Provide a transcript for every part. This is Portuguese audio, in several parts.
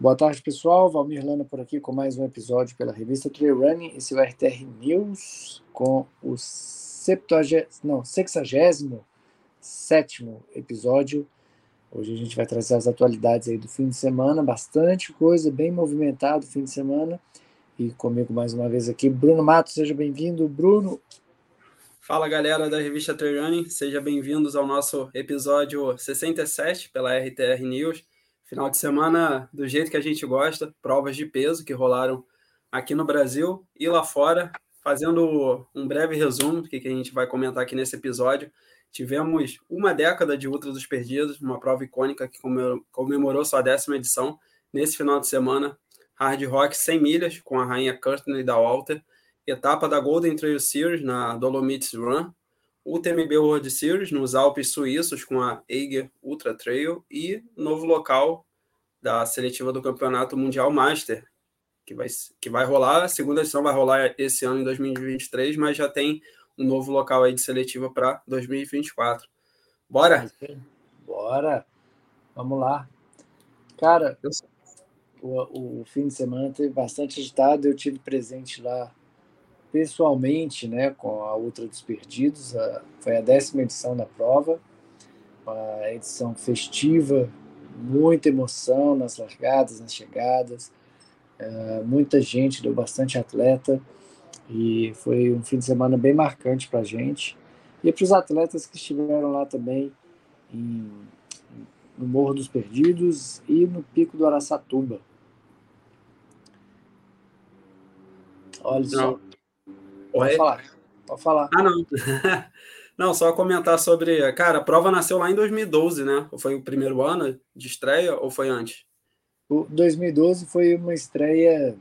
Boa tarde, pessoal. Valmir Lana por aqui com mais um episódio pela revista Trail Running. É o RTR News com o 70, não, 67 episódio. Hoje a gente vai trazer as atualidades aí do fim de semana, bastante coisa, bem movimentado fim de semana. E comigo mais uma vez aqui, Bruno Matos, seja bem-vindo. Bruno. Fala galera da revista Trail Running, sejam bem-vindos ao nosso episódio 67 pela RTR News. Final de semana do jeito que a gente gosta, provas de peso que rolaram aqui no Brasil e lá fora. Fazendo um breve resumo do que a gente vai comentar aqui nesse episódio, tivemos uma década de Ultra dos Perdidos, uma prova icônica que comemorou sua décima edição. Nesse final de semana, Hard Rock 100 milhas com a rainha Courtney da Walter, etapa da Golden Trail Series na Dolomites Run, UTMB World Series nos Alpes Suíços com a Eiger Ultra Trail e novo local da seletiva do Campeonato Mundial Master, que vai, que vai rolar, a segunda edição vai rolar esse ano em 2023, mas já tem um novo local aí de seletiva para 2024. Bora? Bora! Vamos lá. Cara, o, o fim de semana teve bastante agitado, eu tive presente lá pessoalmente, né, com a Ultra dos Perdidos. A, foi a décima edição da prova, uma edição festiva, muita emoção nas largadas, nas chegadas, é, muita gente, deu bastante atleta e foi um fim de semana bem marcante para a gente e para os atletas que estiveram lá também em, no Morro dos Perdidos e no Pico do Araçatuba. Olha só. Pode falar. Pode falar. Ah, não. não, só comentar sobre. Cara, a prova nasceu lá em 2012, né? Foi o primeiro ano de estreia ou foi antes? O 2012 foi uma estreia,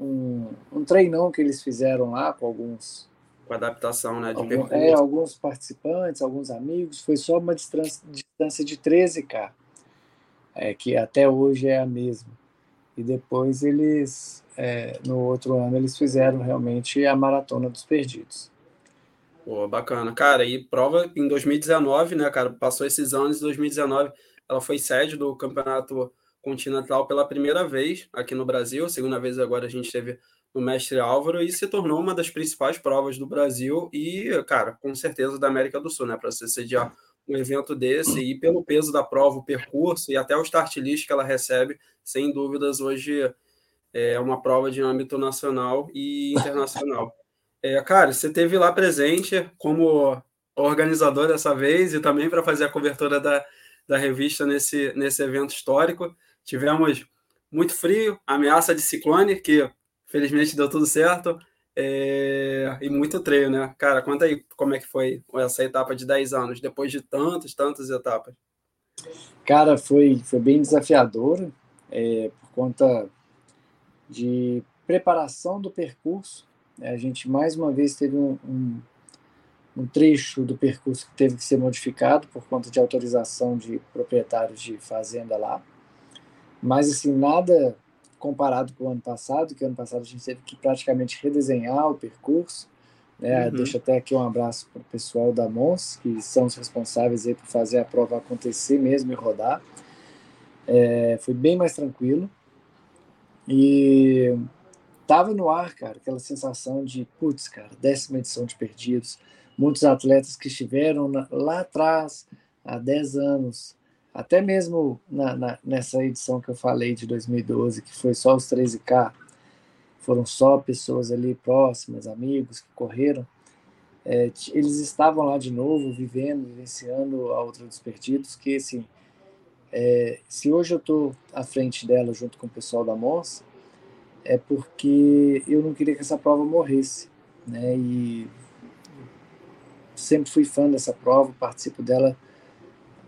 um, um treinão que eles fizeram lá com alguns. Com adaptação, né? De algum, é, alguns participantes, alguns amigos. Foi só uma distância, distância de 13K, é, que até hoje é a mesma. E depois eles é, no outro ano eles fizeram realmente a Maratona dos Perdidos. Pô, bacana. Cara, e prova em 2019, né, cara? Passou esses anos, em 2019 ela foi sede do Campeonato Continental pela primeira vez aqui no Brasil, segunda vez agora a gente teve no Mestre Álvaro e se tornou uma das principais provas do Brasil e, cara, com certeza da América do Sul, né? Para você sediar um evento desse e pelo peso da prova, o percurso e até o start list que ela recebe, sem dúvidas, hoje é uma prova de âmbito nacional e internacional. É, cara, você teve lá presente como organizador dessa vez e também para fazer a cobertura da, da revista nesse, nesse evento histórico. Tivemos muito frio, ameaça de ciclone, que felizmente deu tudo certo, é, e muito treino, né? Cara, conta aí como é que foi essa etapa de 10 anos, depois de tantas, tantas etapas. Cara, foi, foi bem desafiador, é, por conta de preparação do percurso. A gente mais uma vez teve um, um, um, trecho do percurso que teve que ser modificado por conta de autorização de proprietários de fazenda lá. Mas assim, nada comparado com o ano passado, que ano passado a gente teve que praticamente redesenhar o percurso. Né? Uhum. Deixo até aqui um abraço para o pessoal da Mons, que são os responsáveis aí por fazer a prova acontecer mesmo e rodar. É, foi bem mais tranquilo. E tava no ar, cara, aquela sensação de, putz, cara, décima edição de Perdidos. Muitos atletas que estiveram na, lá atrás, há 10 anos, até mesmo na, na, nessa edição que eu falei de 2012, que foi só os 13K, foram só pessoas ali próximas, amigos que correram. É, eles estavam lá de novo, vivendo, vivenciando a outra dos perdidos, que assim, é, se hoje eu estou à frente dela junto com o pessoal da Mons, é porque eu não queria que essa prova morresse, né? E sempre fui fã dessa prova, participo dela,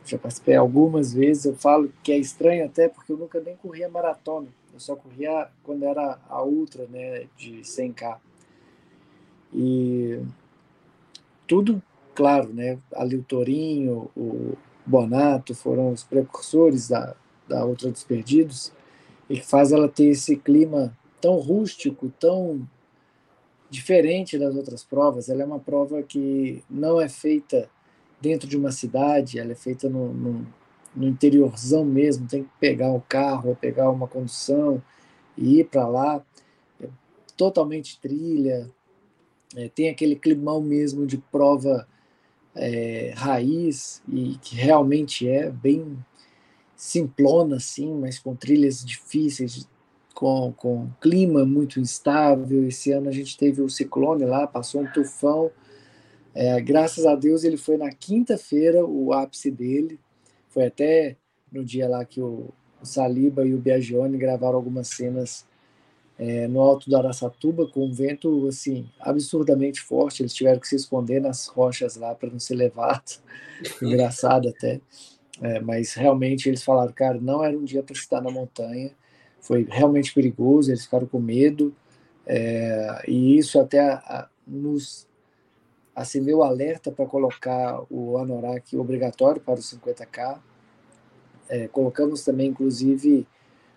já participei algumas vezes. Eu falo que é estranho até porque eu nunca nem corria maratona, eu só corria quando era a ultra, né, de 100k. E tudo, claro, né? Ali o Torinho, o, Bonato foram os precursores da, da Outra dos Perdidos e que faz ela ter esse clima tão rústico, tão diferente das outras provas. Ela é uma prova que não é feita dentro de uma cidade, ela é feita no, no, no interiorzão mesmo, tem que pegar o carro, pegar uma condução e ir para lá. É totalmente trilha, é, tem aquele climão mesmo de prova é, raiz, e que realmente é bem simplona, assim, mas com trilhas difíceis, com, com clima muito instável. Esse ano a gente teve o ciclone lá, passou um tufão. É, graças a Deus ele foi na quinta-feira, o ápice dele. Foi até no dia lá que o, o Saliba e o Biagione gravaram algumas cenas é, no alto do Araçatuba com um vento assim absurdamente forte. Eles tiveram que se esconder nas rochas lá para não ser levado. Engraçado até. É, mas realmente eles falaram, cara, não era um dia para estar na montanha. Foi realmente perigoso. Eles ficaram com medo. É, e isso até a, a, nos acendeu alerta para colocar o anorak obrigatório para os 50k. É, colocamos também, inclusive,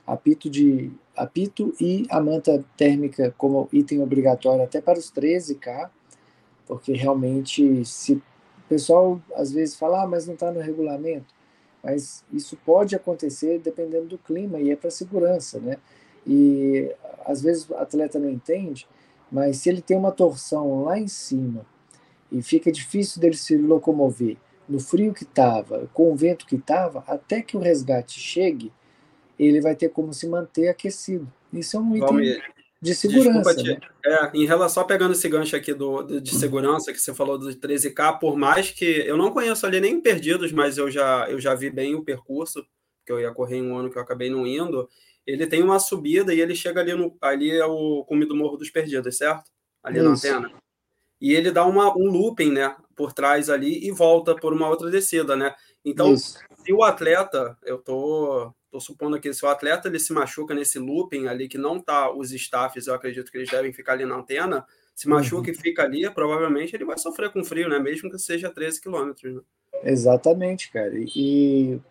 apito de apito e a manta térmica como item obrigatório até para os 13K, porque realmente se o pessoal às vezes fala, ah, mas não está no regulamento, mas isso pode acontecer dependendo do clima e é para segurança, né? E às vezes o atleta não entende, mas se ele tem uma torção lá em cima e fica difícil dele se locomover no frio que estava, com o vento que estava, até que o resgate chegue, ele vai ter como se manter aquecido. Isso é um item de segurança. Desculpa, né? é, em relação, pegando esse gancho aqui do, de segurança que você falou do 13K, por mais que eu não conheço ali nem Perdidos, mas eu já, eu já vi bem o percurso, que eu ia correr em um ano que eu acabei não indo. Ele tem uma subida e ele chega ali no. Ali é o cume do Morro dos Perdidos, certo? Ali Isso. na antena. E ele dá uma, um looping, né? Por trás ali e volta por uma outra descida, né? Então, Isso. se o atleta, eu tô Estou supondo que se o atleta ele se machuca nesse looping ali, que não tá os staffs, eu acredito que eles devem ficar ali na antena, se machuca uhum. e fica ali, provavelmente ele vai sofrer com frio, né? Mesmo que seja 13 quilômetros. Né? Exatamente, cara. E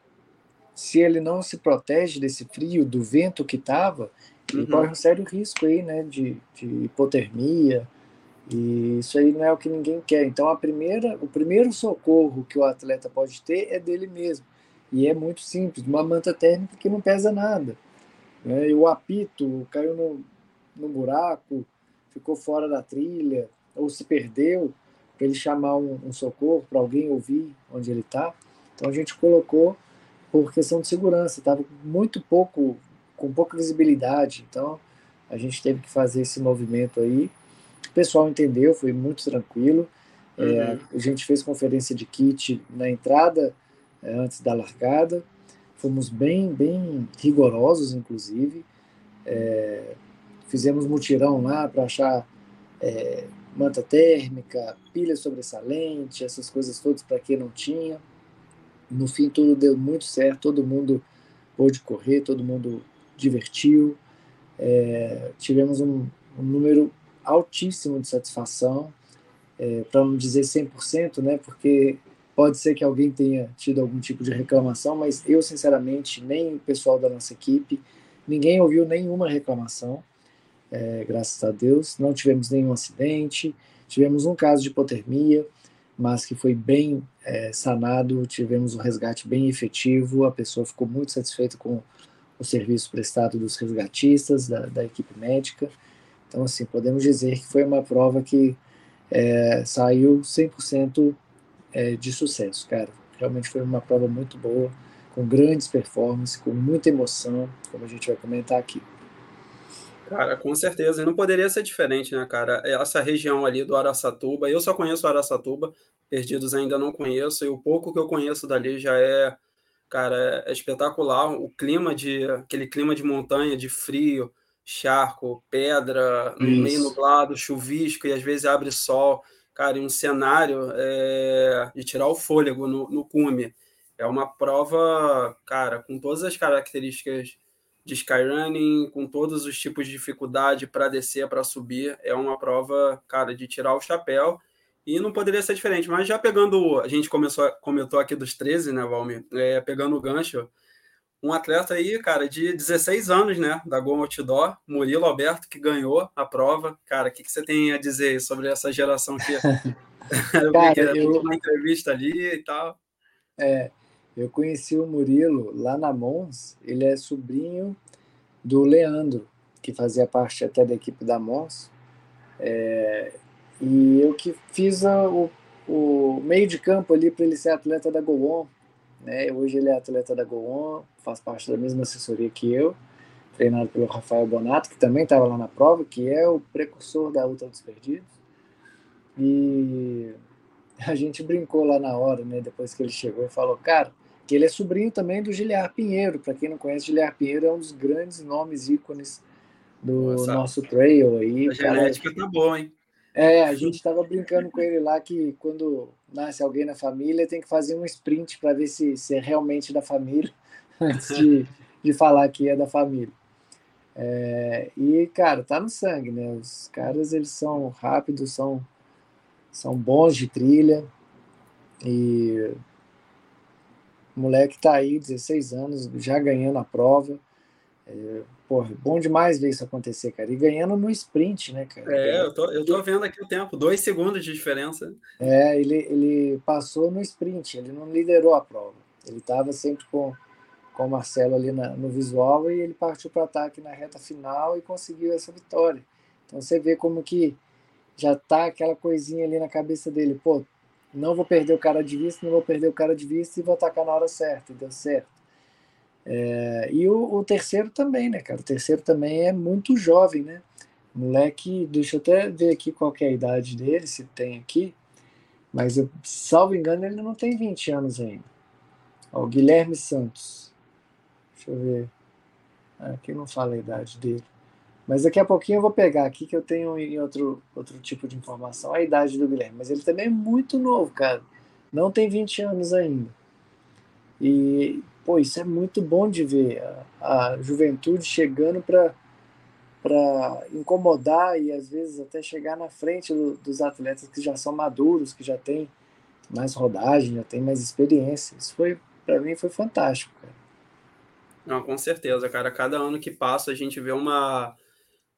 se ele não se protege desse frio, do vento que tava, ele uhum. corre um sério risco aí, né? De, de hipotermia. E isso aí não é o que ninguém quer. Então, a primeira, o primeiro socorro que o atleta pode ter é dele mesmo. E é muito simples, uma manta térmica que não pesa nada. Né? E o apito caiu no, no buraco, ficou fora da trilha, ou se perdeu, para ele chamar um, um socorro, para alguém ouvir onde ele está. Então a gente colocou por questão de segurança, estava muito pouco, com pouca visibilidade, então a gente teve que fazer esse movimento aí. O pessoal entendeu, foi muito tranquilo. É, uhum. É, a gente fez conferência de kit na entrada é, antes da largada. Fomos bem, bem rigorosos, inclusive. É, fizemos mutirão lá para achar é, manta térmica, pilha sobressalente, essas coisas todas para quem não tinha. No fim, tudo deu muito certo, todo mundo pôde correr, todo mundo divertiu. É, tivemos um, um, número altíssimo de satisfação, é, para não dizer 100%, né, porque Pode ser que alguém tenha tido algum tipo de reclamação, mas eu, sinceramente, nem o pessoal da nossa equipe, ninguém ouviu nenhuma reclamação, é, graças a Deus. Não tivemos nenhum acidente, tivemos um caso de hipotermia, mas que foi bem é, sanado, tivemos um resgate bem efetivo, a pessoa ficou muito satisfeita com o serviço prestado dos resgatistas, da, da equipe médica. Então, assim, podemos dizer que foi uma prova que é, saiu 100% é, de sucesso, cara. Realmente foi uma prova muito boa, com grandes performances, com muita emoção, como a gente vai comentar aqui. Cara, com certeza. Não poderia ser diferente, né, cara? Essa região ali do Araçatuba, eu só conheço Araçatuba, Perdidos ainda não conheço, e o pouco que eu conheço dali já é, cara, é espetacular. O clima de, aquele clima de montanha, de frio, charco, pedra, Isso. meio nublado, chuvisco, e às vezes abre sol cara, em um cenário é, de tirar o fôlego no, no cume. É uma prova, cara, com todas as características de skyrunning, com todos os tipos de dificuldade para descer, para subir. É uma prova, cara, de tirar o chapéu. E não poderia ser diferente. Mas já pegando, a gente começou, comentou aqui dos 13, né, Valmir? É, pegando o gancho, um atleta aí, cara, de 16 anos, né, da Gol Outdoor, Murilo Alberto, que ganhou a prova. Cara, o que, que você tem a dizer sobre essa geração que eu cara, que eu... uma entrevista ali e tal. É, Eu conheci o Murilo lá na Mons, ele é sobrinho do Leandro, que fazia parte até da equipe da Mons. É, e eu que fiz a, o, o meio de campo ali para ele ser atleta da Goon. Né? Hoje ele é atleta da Goon, faz parte da mesma assessoria que eu, treinado pelo Rafael Bonato, que também estava lá na prova, que é o precursor da Ultra dos Perdidos. E a gente brincou lá na hora, né? depois que ele chegou, e falou, cara, que ele é sobrinho também do Giliar Pinheiro. Para quem não conhece, Giliar Pinheiro é um dos grandes nomes ícones do Nossa, nosso trail aí. A genética cara, tá bom, hein? É, a gente estava brincando com ele lá que quando nasce alguém na família tem que fazer um sprint para ver se, se é realmente da família antes de, de falar que é da família. É, e, cara, tá no sangue, né? Os caras, eles são rápidos, são, são bons de trilha. E o moleque tá aí, 16 anos, já ganhando a prova. É, porra, bom demais ver isso acontecer, cara. E ganhando no sprint, né, cara? É, eu tô, eu tô vendo aqui o tempo, dois segundos de diferença. É, ele, ele passou no sprint, ele não liderou a prova. Ele estava sempre com, com o Marcelo ali na, no visual e ele partiu para ataque na reta final e conseguiu essa vitória. Então você vê como que já tá aquela coisinha ali na cabeça dele, pô, não vou perder o cara de vista, não vou perder o cara de vista e vou atacar na hora certa, e deu certo. É, e o, o, terceiro também, né, cara? O terceiro também é muito jovem, né? Moleque, deixa eu até ver aqui qual é a idade dele, se tem aqui. Mas, eu, salvo engano, ele não tem 20 anos ainda. Ó, o Guilherme Santos. Deixa eu ver. Aqui não fala a idade dele. Mas daqui a pouquinho eu vou pegar aqui que eu tenho em outro, outro tipo de informação a idade do Guilherme. Mas ele também é muito novo, cara. Não tem 20 anos ainda. E, pô, isso é muito bom de ver. A, a juventude chegando para para incomodar e às vezes até chegar na frente do, dos atletas que já são maduros, que já têm mais rodagem, já têm mais experiência. Isso foi, para mim, foi fantástico, cara. Não, com certeza, cara. Cada ano que passa a gente vê uma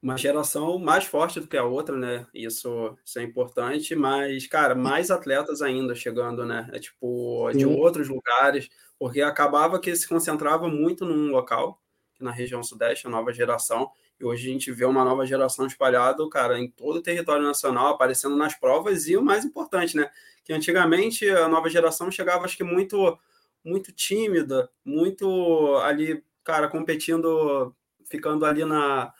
uma geração mais forte do que a outra, né? Isso, isso é importante, mas, cara, mais atletas ainda chegando, né? É tipo, de Sim. outros lugares, porque acabava que se concentrava muito num local, na região sudeste, a nova geração, e hoje a gente vê uma nova geração espalhada, cara, em todo o território nacional, aparecendo nas provas, e o mais importante, né? Que antigamente a nova geração chegava, acho que muito, muito tímida, muito ali, cara, competindo, ficando ali na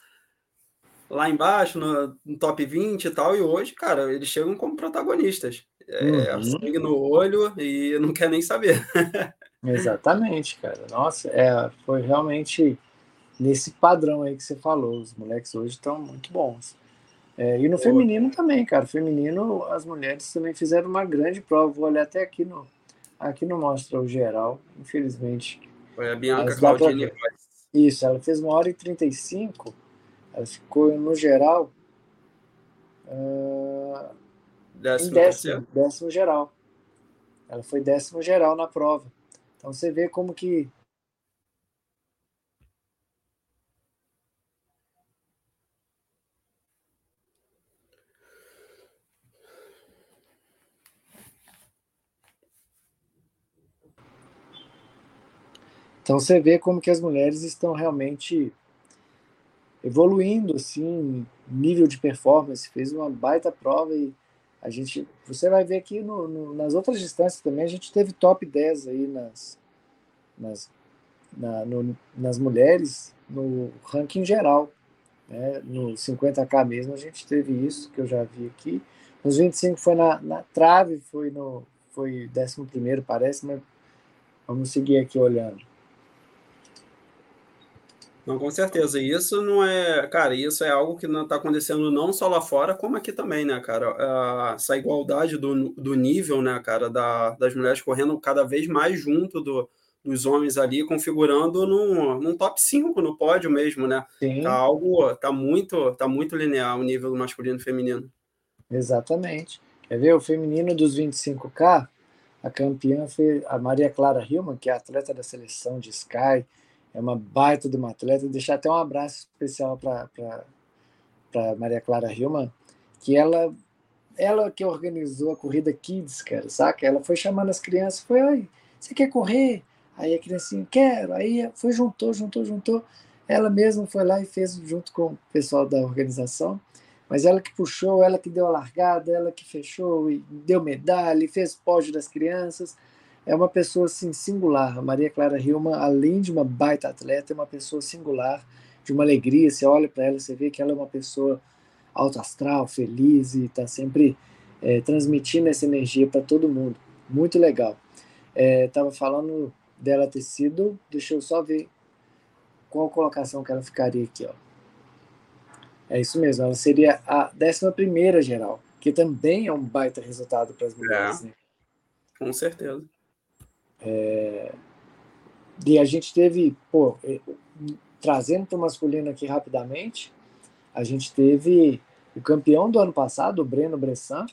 lá embaixo, no, no, top 20 e tal, e hoje, cara, eles chegam como protagonistas. É, uhum. sangue no olho e não quer nem saber. Exatamente, cara. Nossa, é, foi realmente nesse padrão aí que você falou. Os moleques hoje estão muito bons. É, e no feminino também, cara. Feminino, as mulheres também fizeram uma grande prova. Vou olhar até aqui no. Aqui não mostra o geral, infelizmente. Foi a Bianca Claudine. Isso, ela fez uma hora e 35 ela ficou, no geral, uh, décimo, em décimo, décimo geral. Ela foi décimo geral na prova. Então você vê como que Então você vê como que as mulheres estão realmente evoluindo assim, nível de performance, fez uma baita prova e a gente, você vai ver aqui no, no, nas outras distâncias também, a gente teve top 10 aí nas, nas, na, no, nas mulheres no ranking geral. Né? No 50K mesmo a gente teve isso, que eu já vi aqui. Nos 25 foi na, na trave, foi no foi 11 parece, mas vamos seguir aqui olhando. Não, com certeza. E isso não é, cara, isso é algo que não está acontecendo não só lá fora, como aqui também, né, cara? Essa igualdade do, do nível, né, cara, da, das mulheres correndo cada vez mais junto do, dos homens ali, configurando num, num top 5 no pódio mesmo, né? Sim. Tá algo, tá muito, tá muito linear o nível masculino e feminino. Exatamente. Quer ver o feminino dos 25K? A campeã foi a Maria Clara Hillman, que é atleta da seleção de Sky, é uma baita de uma atleta. Deixar até um abraço especial para Maria Clara Hillman, que ela ela que organizou a corrida Kids, cara, saca? Ela foi chamando as crianças, foi, oi, você quer correr? Aí a criancinha, quero. Aí foi, juntou, juntou, juntou. Ela mesma foi lá e fez junto com o pessoal da organização. Mas ela que puxou, ela que deu a largada, ela que fechou e deu medalha, e fez pódio das crianças. É uma pessoa assim, singular. A Maria Clara Hilma, além de uma baita atleta, é uma pessoa singular, de uma alegria. Você olha para ela, você vê que ela é uma pessoa alto astral, feliz e está sempre é, transmitindo essa energia para todo mundo. Muito legal. Estava é, falando dela ter sido, deixa eu só ver qual colocação que ela ficaria aqui. Ó. É isso mesmo, ela seria a 11 geral, que também é um baita resultado para as mulheres. É, né? Com certeza. É, e a gente teve, pô, é, trazendo para o masculino aqui rapidamente, a gente teve o campeão do ano passado, o Breno Bressan,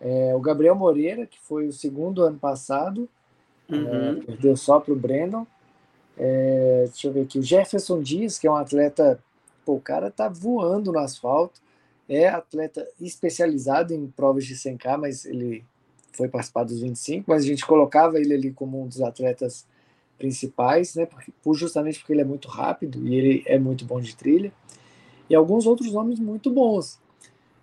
é, o Gabriel Moreira, que foi o segundo ano passado, uhum. é, perdeu só para o Breno. É, deixa eu ver aqui, o Jefferson Dias, que é um atleta, pô, o cara tá voando no asfalto, é atleta especializado em provas de 100K, mas ele foi participar dos 25, mas a gente colocava ele ali como um dos atletas principais, né, porque, justamente porque ele é muito rápido e ele é muito bom de trilha e alguns outros nomes muito bons.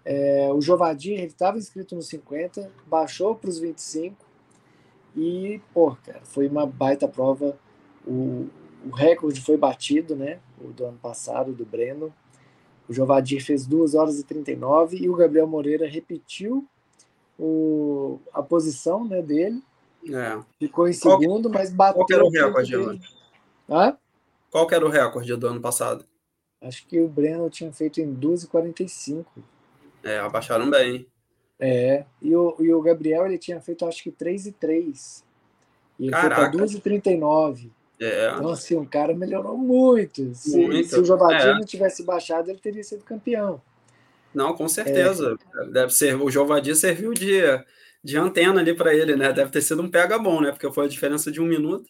É, o Jovadir, ele estava inscrito nos 50, baixou para os 25 e, pô, cara, foi uma baita prova. O, o recorde foi batido, né? O do ano passado, do Breno. O Jovadir fez 2 horas e 39 e o Gabriel Moreira repetiu o, a posição né, dele. É. Ficou em segundo, qual, mas bateu. Qual era o recorde, Hã? Qual era o recorde do ano passado? Acho que o Breno tinha feito em 2,45. É, abaixaram bem. É, e o, e o Gabriel ele tinha feito acho que 3 e 3. E ele Caraca. foi para 2,39. É. Então, assim, o cara melhorou muito. Se, muito. se o Jovadinho é. não tivesse baixado, ele teria sido campeão. Não, com certeza. É. Deve ser, o Jovadinho serviu de, de antena ali para ele, né? Deve ter sido um pega bom, né? Porque foi a diferença de um minuto.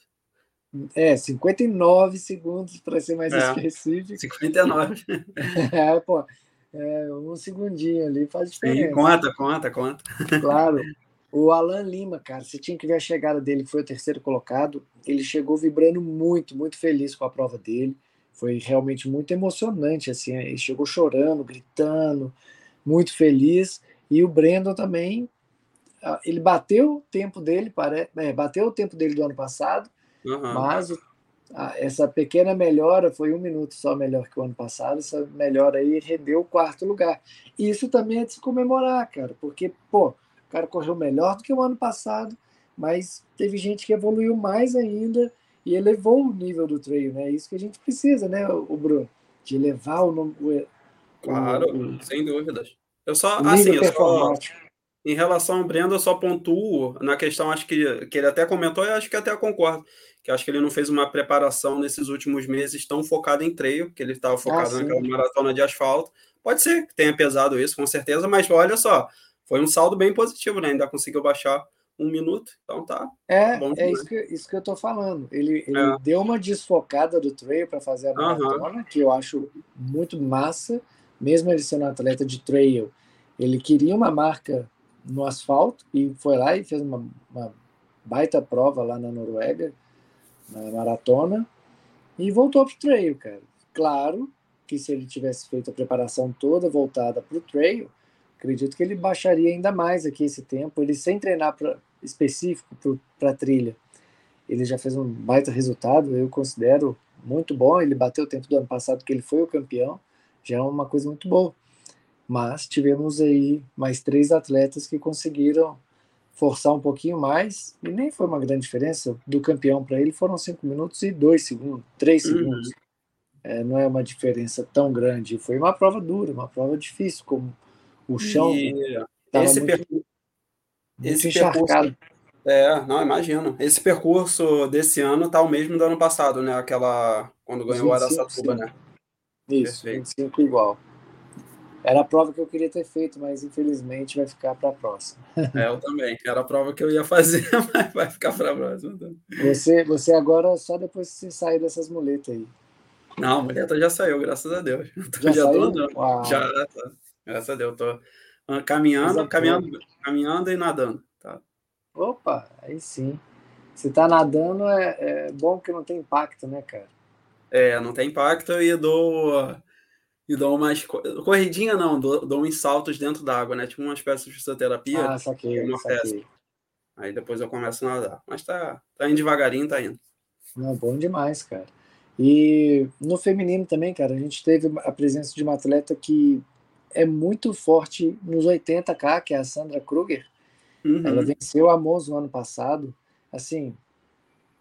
É, 59 segundos para ser mais é, específico. 59. é, pô, é, um segundinho ali faz diferença. Sim, conta, conta, conta. Claro. O Alan Lima, cara, você tinha que ver a chegada dele, que foi o terceiro colocado. Ele chegou vibrando muito, muito feliz com a prova dele. Foi realmente muito emocionante, assim. Ele chegou chorando, gritando, muito feliz. E o Brandon também, ele bateu o tempo dele, parece, é, bateu o tempo dele do ano passado, Uhum. Mas essa pequena melhora foi um minuto só melhor que o ano passado. Essa melhora aí rendeu o quarto lugar. E isso também é de se comemorar, cara, porque, pô, o cara correu melhor do que o ano passado, mas teve gente que evoluiu mais ainda e elevou o nível do trail, né? Isso que a gente precisa, né, o Bruno? De elevar o. o claro, o, sem dúvidas. Eu só, assim, eu só, em relação ao Brendo, eu só pontuo na questão, acho que, que ele até comentou, e acho que até concordo, que acho que ele não fez uma preparação nesses últimos meses tão focada em treino, que ele estava focado ah, naquela maratona de asfalto. Pode ser que tenha pesado isso, com certeza, mas olha só, foi um saldo bem positivo, né? Ainda conseguiu baixar um minuto, então tá. É, é isso que, isso que eu tô falando. Ele, ele é. deu uma desfocada do trail para fazer a maratona, uhum. que eu acho muito massa, mesmo ele sendo um atleta de trail. Ele queria uma marca no asfalto e foi lá e fez uma, uma baita prova lá na Noruega, na maratona, e voltou para o trail, cara. Claro que se ele tivesse feito a preparação toda voltada para o trail, acredito que ele baixaria ainda mais aqui esse tempo. Ele sem treinar pra, específico para a trilha, ele já fez um baita resultado, eu considero muito bom. Ele bateu o tempo do ano passado que ele foi o campeão, já é uma coisa muito boa. Mas tivemos aí mais três atletas que conseguiram forçar um pouquinho mais, e nem foi uma grande diferença. Do campeão para ele foram cinco minutos e dois segundos, três uhum. segundos. É, não é uma diferença tão grande. Foi uma prova dura, uma prova difícil, como o chão estava muito, percurso, muito esse encharcado. Percurso, é, não, imagino. Esse percurso desse ano tá o mesmo do ano passado, né? Aquela. Quando ganhou o Araçatuba, né? Isso, Perfeito. 25 igual. Era a prova que eu queria ter feito, mas infelizmente vai ficar para a próxima. É, eu também. Era a prova que eu ia fazer, mas vai ficar para a próxima. Você, você agora, só depois que você sair dessas muletas aí. Não, a muleta já saiu, graças a Deus. Já, já saiu? Tô Já, tá. Graças a Deus. Tô caminhando, caminhando, caminhando e nadando. Tá. Opa, aí sim. Se tá nadando, é, é bom que não tem impacto, né, cara? É, não tem impacto e dou e dou umas corridinha não, dou, dou uns saltos dentro d'água, né? Tipo umas peças de fisioterapia. Ah, saquei, saquei. Aí depois eu começo a nadar. Mas tá, tá indo devagarinho, tá indo. Não, bom demais, cara. E no feminino também, cara, a gente teve a presença de uma atleta que é muito forte nos 80K, que é a Sandra Kruger. Uhum. Ela venceu a Moz no ano passado, assim,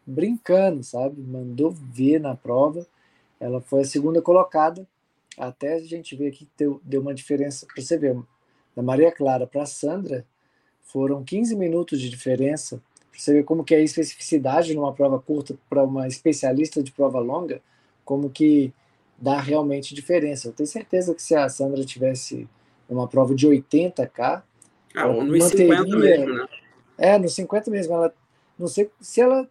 brincando, sabe? Mandou ver na prova. Ela foi a segunda colocada. Até a gente ver aqui que deu, deu uma diferença para você ver. Da Maria Clara para a Sandra, foram 15 minutos de diferença. Para você ver como que é a especificidade numa prova curta para uma especialista de prova longa, como que dá realmente diferença. Eu tenho certeza que se a Sandra tivesse uma prova de 80k, ah, ou no manteria, 50 mesmo, né? É, no 50 mesmo. Ela, não sei se ela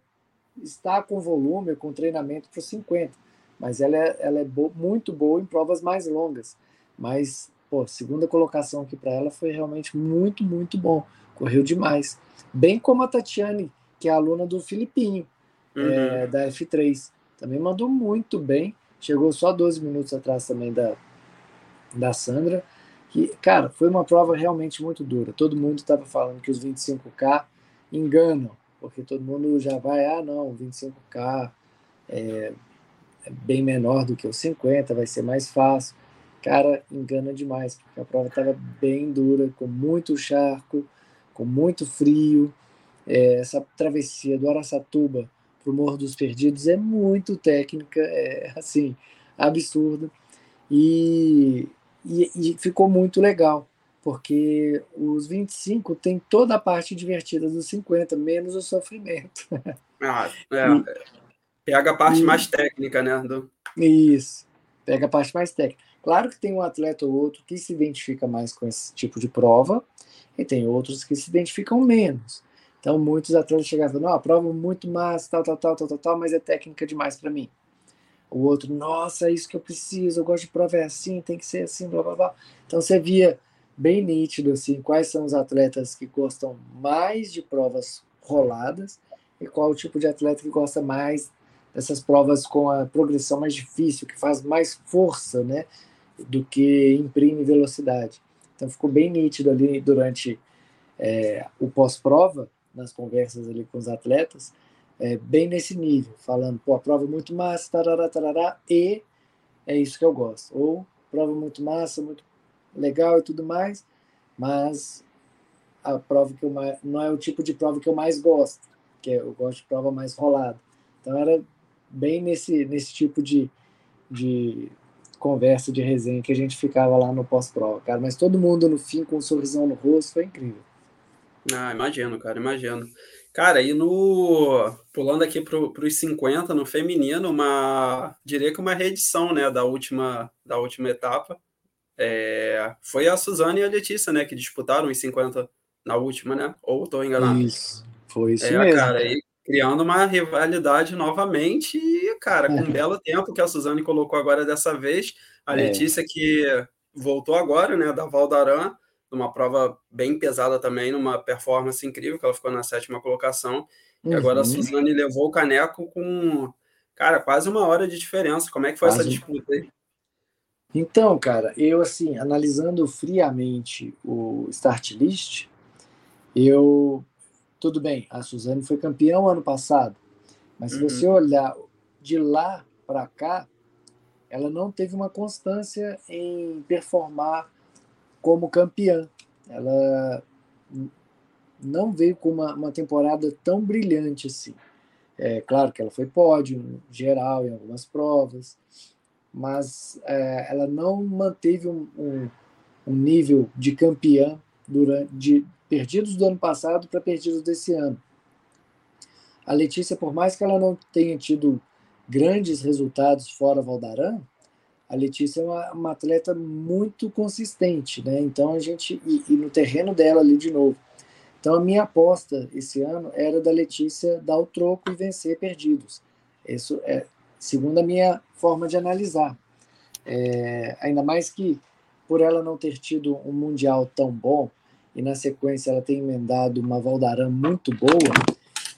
está com volume, com treinamento para os 50, mas ela é, ela é bo muito boa em provas mais longas. Mas, pô, segunda colocação aqui para ela foi realmente muito, muito bom. Correu demais. Bem como a Tatiane, que é aluna do Filipinho, uhum. é, da F3. Também mandou muito bem. Chegou só 12 minutos atrás também da, da Sandra. Que, cara, foi uma prova realmente muito dura. Todo mundo estava falando que os 25K enganam, porque todo mundo já vai, ah, não, 25K é, é bem menor do que o 50, vai ser mais fácil. Cara, engana demais, porque a prova estava bem dura, com muito charco, com muito frio. É, essa travessia do Araçatuba para o Morro dos Perdidos é muito técnica, é assim, absurda. E, e, e, ficou muito legal, porque os 25 tem toda a parte divertida dos 50, menos o sofrimento. Ah, é, e, pega a parte mais técnica, né? Do... Isso, pega a parte mais técnica. Claro que tem um atleta ou outro que se identifica mais com esse tipo de prova, e tem outros que se identificam menos. Então, muitos atletas chegavam, não, a prova muito massa, tal, tal, tal, tal, tal, tal, mas é técnica demais para mim. O outro, nossa, é isso que eu preciso, eu gosto de prova é assim, tem que ser assim, blá, blá, blá. Então, você via bem nítido, assim, quais são os atletas que gostam mais de provas roladas e qual o tipo de atleta que gosta mais dessas provas com a progressão mais difícil, que faz mais força, né, do que imprime velocidade. Então, ficou bem nítido ali durante é, o pós-prova, nas conversas ali com os atletas, é, bem nesse nível, falando, pô, a prova é muito massa, tarará, tarará, e é isso que eu gosto. Ou prova muito massa, muito legal e tudo mais, mas a prova que eu mais, não é o tipo de prova que eu mais gosto, que é, eu gosto de prova mais rolada. Então era bem nesse, nesse tipo de, de conversa, de resenha que a gente ficava lá no pós-prova, cara. Mas todo mundo no fim com um sorrisão no rosto, foi incrível. Ah, imagino, cara, imagino. Cara, e no. Pulando aqui para os 50, no feminino, uma. Diria que uma reedição, né, da última, da última etapa. É, foi a Suzane e a Letícia, né, que disputaram os 50 na última, né? Ou estou enganado? Isso, foi isso é, mesmo. Cara, e criando uma rivalidade novamente e, cara, com um é. belo tempo que a Suzane colocou agora dessa vez. A é. Letícia que voltou agora, né, da Valdaran numa prova bem pesada também, numa performance incrível, que ela ficou na sétima colocação. Uhum. E agora a. Suzane levou o caneco com, cara, quase uma hora de diferença. Como é que foi quase. essa disputa aí? Então, cara, eu assim, analisando friamente o start list, eu tudo bem, a Suzane foi campeã ano passado, mas se uhum. você olhar de lá para cá, ela não teve uma constância em performar como campeã. Ela não veio com uma, uma temporada tão brilhante assim. É claro que ela foi pódio geral em algumas provas, mas é, ela não manteve um, um, um, nível de campeã durante de perdidos do ano passado para perdidos desse ano. A Letícia, por mais que ela não tenha tido grandes resultados fora Valdaran, a Letícia é uma, uma, atleta muito consistente, né? Então a gente e, e, no terreno dela ali de novo. Então a minha aposta esse ano era da Letícia dar o troco e vencer perdidos. Isso é segundo a minha forma de analisar. É, ainda mais que por ela não ter tido um mundial tão bom e na sequência ela tem emendado uma Valdaran muito boa,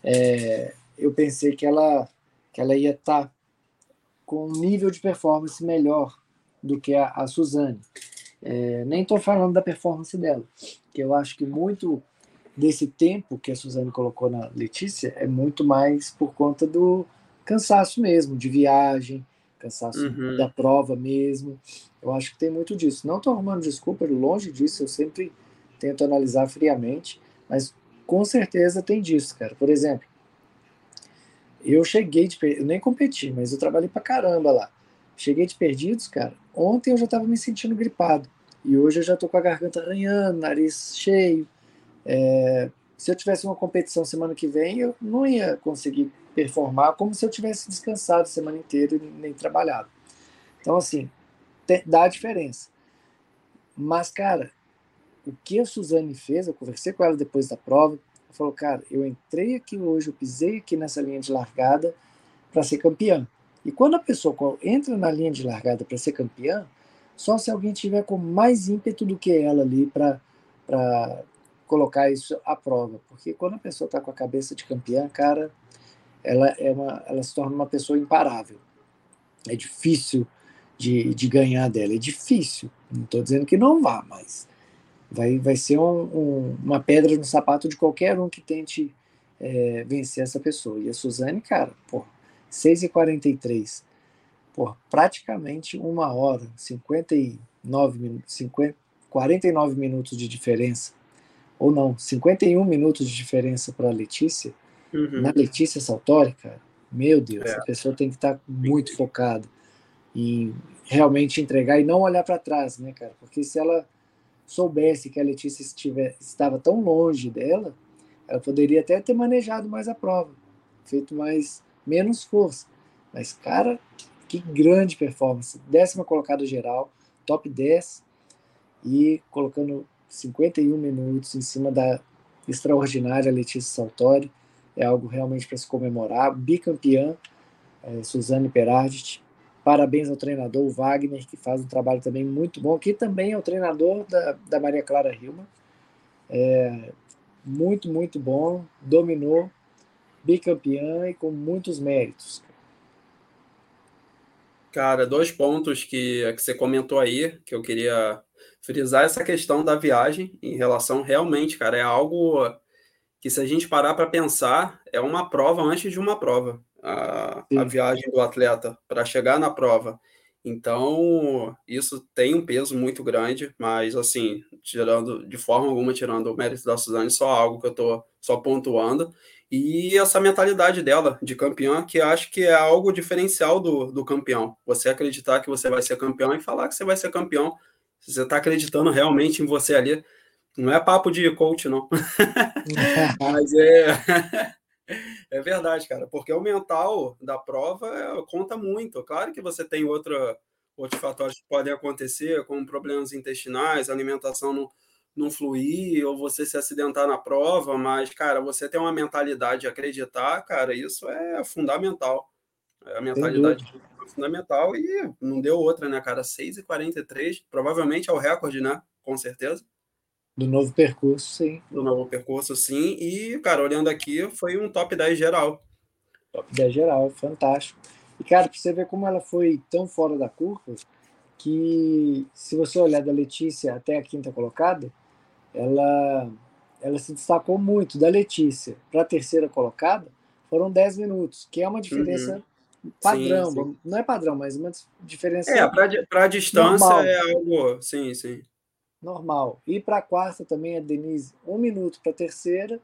é, eu pensei que ela, que ela ia estar tá com um nível de performance melhor do que a, a Suzane. É, nem estou falando da performance dela, que eu acho que muito desse tempo que a Suzane colocou na Letícia é muito mais por conta do cansaço mesmo, de viagem, cansaço uhum. da prova mesmo. Eu acho que tem muito disso. Não estou arrumando desculpa, longe disso, eu sempre tento analisar friamente, mas com certeza tem disso, cara. Por exemplo, eu cheguei de eu nem competi, mas eu trabalhei pra caramba lá. Cheguei de perdidos, cara. Ontem eu já estava me sentindo gripado. E hoje eu já tô com a garganta arranhando, nariz cheio. É, se eu tivesse uma competição semana que vem, eu não ia conseguir performar como se eu tivesse descansado a semana inteira e nem trabalhado. Então, assim, dá a diferença. Mas, cara, o que a Suzane fez, eu conversei com ela depois da prova, ela falou, cara, eu entrei aqui hoje, eu pisei aqui nessa linha de largada para ser campeã. E quando a pessoa entra na linha de largada para ser campeã, só se alguém tiver com mais ímpeto do que ela ali para colocar isso à prova. Porque quando a pessoa está com a cabeça de campeã, cara, ela, é uma, ela se torna uma pessoa imparável. É difícil de, de ganhar dela, é difícil. Não estou dizendo que não vá, mas vai, vai ser um, um, uma pedra no sapato de qualquer um que tente é, vencer essa pessoa. E a Suzane, cara, pô, 6h43, por praticamente uma hora, 59 minutos, 50, 49 minutos de diferença, ou não, 51 minutos de diferença para a Letícia, uhum. na Letícia Saltori, cara, meu Deus, é. a pessoa tem que estar tá muito focada em realmente entregar e não olhar para trás, né, cara? Porque se ela soubesse que a Letícia estava tão longe dela, ela poderia até ter manejado mais a prova, feito mais menos força. Mas, cara, que grande performance. Décima colocada geral, top 10 e colocando 51 minutos em cima da extraordinária Letícia Saltori. É algo realmente para se comemorar. Bicampeã, é, Suzane Perardit. Parabéns ao treinador Wagner, que faz um trabalho também muito bom, que também é o treinador da, da Maria Clara Hilma. É, muito, muito bom. Dominou, bicampeã e com muitos méritos. Cara, dois pontos que, que você comentou aí, que eu queria frisar essa questão da viagem em relação realmente, cara, é algo que se a gente parar para pensar, é uma prova antes de uma prova, a, a viagem do atleta para chegar na prova. Então, isso tem um peso muito grande, mas assim, tirando de forma alguma tirando o mérito da Suzane, só algo que eu estou só pontuando e essa mentalidade dela de campeã, que acho que é algo diferencial do, do campeão. Você acreditar que você vai ser campeão e falar que você vai ser campeão. Você está acreditando realmente em você ali, não é papo de coach, não. Mas é, é verdade, cara, porque o mental da prova é, conta muito. Claro que você tem outra, outros fatores que podem acontecer, como problemas intestinais, alimentação não não fluir ou você se acidentar na prova, mas, cara, você tem uma mentalidade de acreditar, cara, isso é fundamental. A mentalidade é fundamental e não deu outra, né, cara? 6h43, provavelmente é o recorde, né? Com certeza. Do novo percurso, sim. Do novo percurso, sim. E, cara, olhando aqui, foi um top 10 geral. Top 10 geral, fantástico. E, cara, pra você ver como ela foi tão fora da curva, que se você olhar da Letícia até a quinta colocada, ela, ela se destacou muito. Da Letícia para a terceira colocada, foram 10 minutos, que é uma diferença uhum. padrão. Sim, sim. Não é padrão, mas uma diferença. É, para a distância normal. é algo. Sim, sim. Normal. E para a quarta também a Denise, um minuto para a terceira,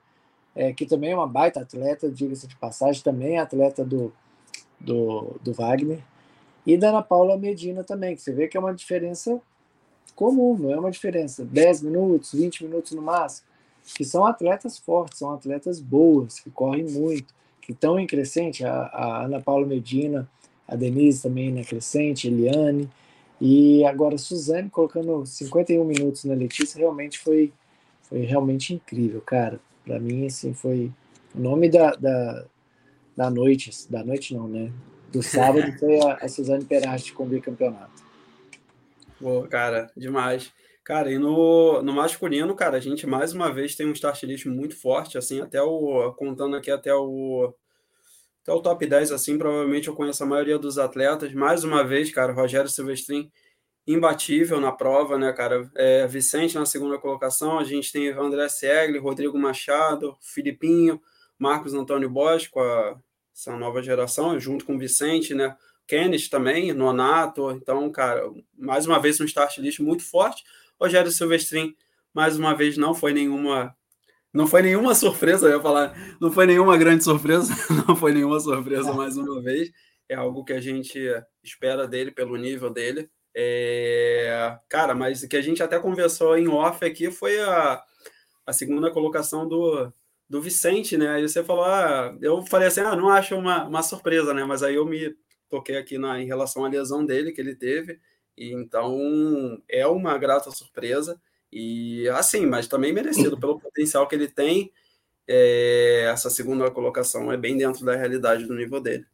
é, que também é uma baita atleta, diga-se de passagem, também é atleta do, do, do Wagner. E da Ana Paula Medina também, que você vê que é uma diferença comum, não é uma diferença. 10 minutos, 20 minutos no máximo. Que são atletas fortes, são atletas boas, que correm muito, que estão em crescente. A, a Ana Paula Medina, a Denise também na crescente, Eliane. E agora Suzane colocando 51 minutos na Letícia realmente foi, foi realmente incrível, cara. Para mim, assim, foi o nome da, da, da noite, da noite não, né? Do sábado foi a, a Suzane Perasti com o bicampeonato. Pô, cara, demais. Cara, e no, no masculino, cara, a gente mais uma vez tem um start list muito forte, assim, até o. Contando aqui até o. Até o top 10, assim, provavelmente eu conheço a maioria dos atletas. Mais uma vez, cara, Rogério Silvestrin imbatível na prova, né, cara? É, Vicente na segunda colocação, a gente tem André Segli, Rodrigo Machado, Filipinho, Marcos Antônio Bosch, com a, essa nova geração, junto com Vicente, né? Kenneth também, Nonato. Então, cara, mais uma vez um start list muito forte. Rogério Silvestrin, mais uma vez, não foi nenhuma. Não foi nenhuma surpresa, eu ia falar, não foi nenhuma grande surpresa, não foi nenhuma surpresa mais uma vez. É algo que a gente espera dele pelo nível dele. É, cara, mas que a gente até conversou em off aqui foi a, a segunda colocação do, do Vicente, né? Aí você falou, ah, eu falei assim, ah, não acho uma, uma surpresa, né? Mas aí eu me toquei aqui na, em relação à lesão dele que ele teve. E então é uma grata surpresa e assim, mas também merecido pelo potencial que ele tem. É, essa segunda colocação é bem dentro da realidade do nível dele.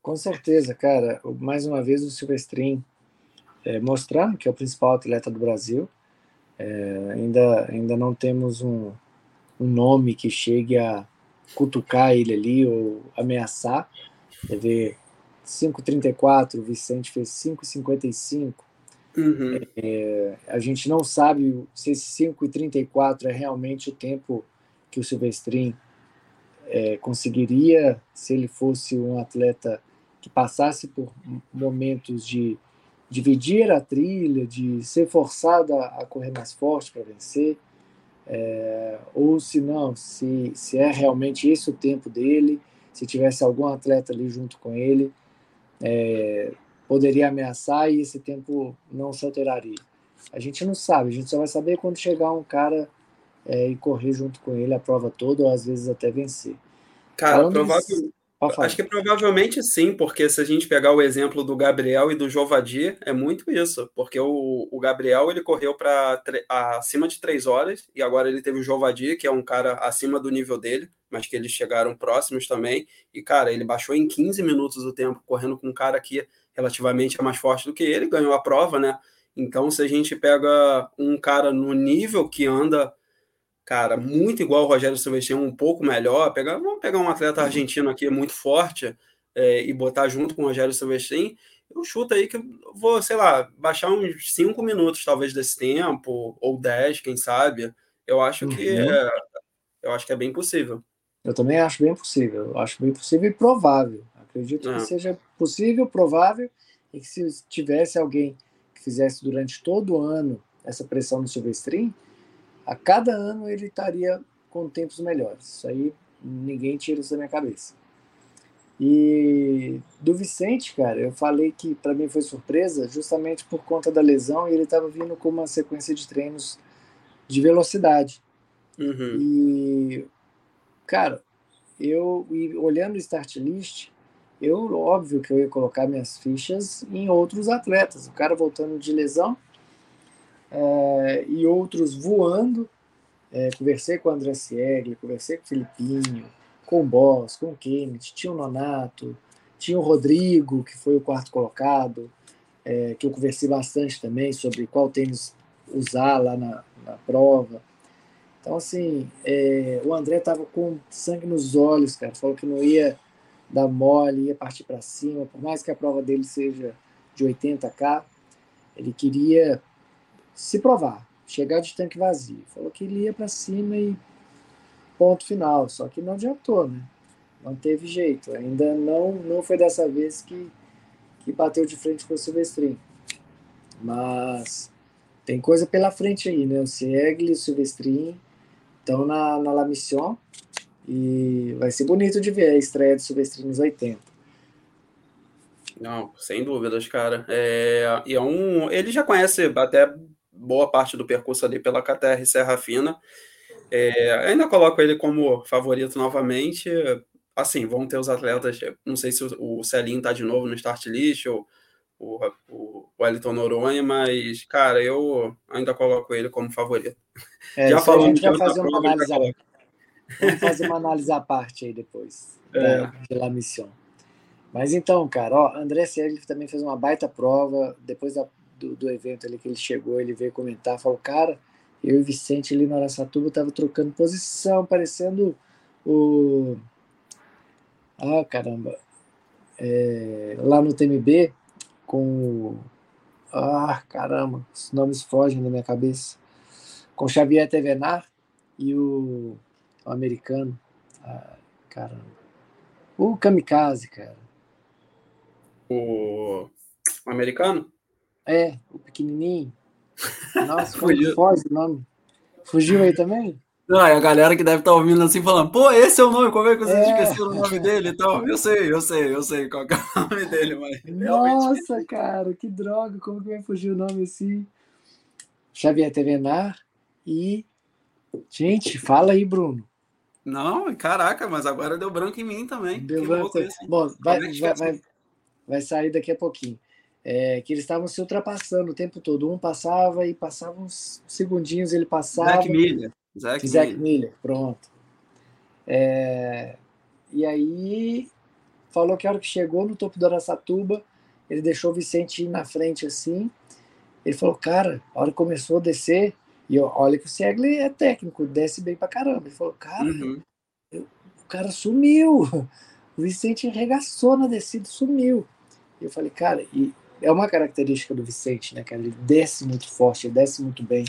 Com certeza, cara. Mais uma vez o Silvestrin é, mostrando que é o principal atleta do Brasil. É, ainda, ainda não temos um, um nome que chegue a cutucar ele ali ou ameaçar. Quer ver, 5,34, o Vicente fez 5,55. Uhum. É, a gente não sabe se esse 5,34 é realmente o tempo que o Silvestrin é, conseguiria se ele fosse um atleta que passasse por momentos de dividir a trilha, de ser forçado a, correr mais forte para vencer, é, ou se não, se, se é realmente esse o tempo dele, se tivesse algum atleta ali junto com ele, é, poderia ameaçar e esse tempo não se alteraria. A gente não sabe, a gente só vai saber quando chegar um cara é, e correr junto com ele a prova toda, ou às vezes até vencer. Cara, provavelmente. Acho que provavelmente sim, porque se a gente pegar o exemplo do Gabriel e do Jovadi, é muito isso, porque o, o Gabriel ele correu para acima de três horas e agora ele teve o Jovadi, que é um cara acima do nível dele, mas que eles chegaram próximos também. E cara, ele baixou em 15 minutos o tempo correndo com um cara que relativamente é mais forte do que ele, ganhou a prova, né? Então, se a gente pega um cara no nível que anda cara, muito igual o Rogério Silvestri, um pouco melhor. Pegar, vamos pegar um atleta uhum. argentino aqui muito forte é, e botar junto com o Rogério Silvestri. Eu chuto aí que vou, sei lá, baixar uns 5 minutos talvez desse tempo, ou 10, quem sabe. Eu acho uhum. que é, eu acho que é bem possível. Eu também acho bem possível. Eu acho bem possível e provável. Acredito que seja possível, provável, e que se tivesse alguém que fizesse durante todo o ano essa pressão no Silvestrin, a cada ano ele estaria com tempos melhores. Isso aí ninguém tira isso da minha cabeça. E do Vicente, cara, eu falei que para mim foi surpresa justamente por conta da lesão e ele estava vindo com uma sequência de treinos de velocidade. Uhum. E, cara, eu olhando o start list, eu óbvio que eu ia colocar minhas fichas em outros atletas. O cara voltando de lesão, é, e outros voando. É, conversei com o André Siegler, conversei com o Filipinho, com o Boss, com o Kenneth, tinha o Nonato, tinha o Rodrigo, que foi o quarto colocado, é, que eu conversei bastante também sobre qual tênis usar lá na, na prova. Então, assim, o André estava com sangue nos olhos, cara. Falou que não ia dar mole, ia partir para cima, por mais que a prova dele seja de 80k, ele queria se provar, chegar de tanque vazio. Falou que ele ia para cima e ponto final. Só que não adiantou, né? Não teve jeito. Ainda não, não foi dessa vez que, que bateu de frente com o Silvestrin. Mas tem coisa pela frente aí, né? O e o Silvestrin estão na, na La Mission e vai ser bonito de ver a estreia do Silvestrin nos 80. Não, sem dúvidas, cara. É, e é um, ele já conhece até boa parte do percurso ali pela KTR Serra Fina. É, ainda coloco ele como favorito novamente. Assim, vão ter os atletas, não sei se o Celinho está de novo no start list ou o, o Wellington Noronha, mas, cara, eu ainda coloco ele como favorito. É, já falamos já fazer uma análise a... Vamos fazer uma análise à parte aí depois, é. da, missão. Mas então, cara, ó, André Sergio também fez uma baita prova, depois da do, do evento ali que ele chegou, ele veio comentar, falou, cara, eu e Vicente ali no Araçatuba tava trocando posição, parecendo o. Ah, caramba. É, lá no TMB, com o. Ah, caramba, os nomes fogem da minha cabeça. Com Xavier Tevenar e o, o americano. Ah, caramba. O Kamikaze, cara. O, o americano? É, o pequenininho. Nossa, Fugiu. foge o nome. Fugiu aí também? Não, a galera que deve estar tá ouvindo assim falando, pô, esse é o nome, como é que vocês é. esqueceram o nome dele e tal? Eu sei, eu sei, eu sei qual é o nome dele, mas. Nossa, realmente... cara, que droga, como que vai fugir o nome assim? Xavier Tevenar e. Gente, fala aí, Bruno. Não, caraca, mas agora deu branco em mim também. Deu branco. Bom, vai, é vai, vai, vai sair daqui a pouquinho é, que eles estavam se ultrapassando o tempo todo. Um passava e passava uns segundinhos, ele passava. Zack Miller. Zack, Miller. Miller. pronto. É, e aí falou que a hora que chegou no topo do Araçatuba, ele deixou o Vicente ir na frente assim. Ele falou, cara, a hora que começou a descer, e olha que o Segli é técnico, desce bem pra caramba. Ele falou, cara, uhum. eu, o cara sumiu. O Vicente arregaçou na descida, sumiu. E eu falei, cara, e é uma característica do Vicente, né, cara? Ele desce muito forte, ele desce muito bem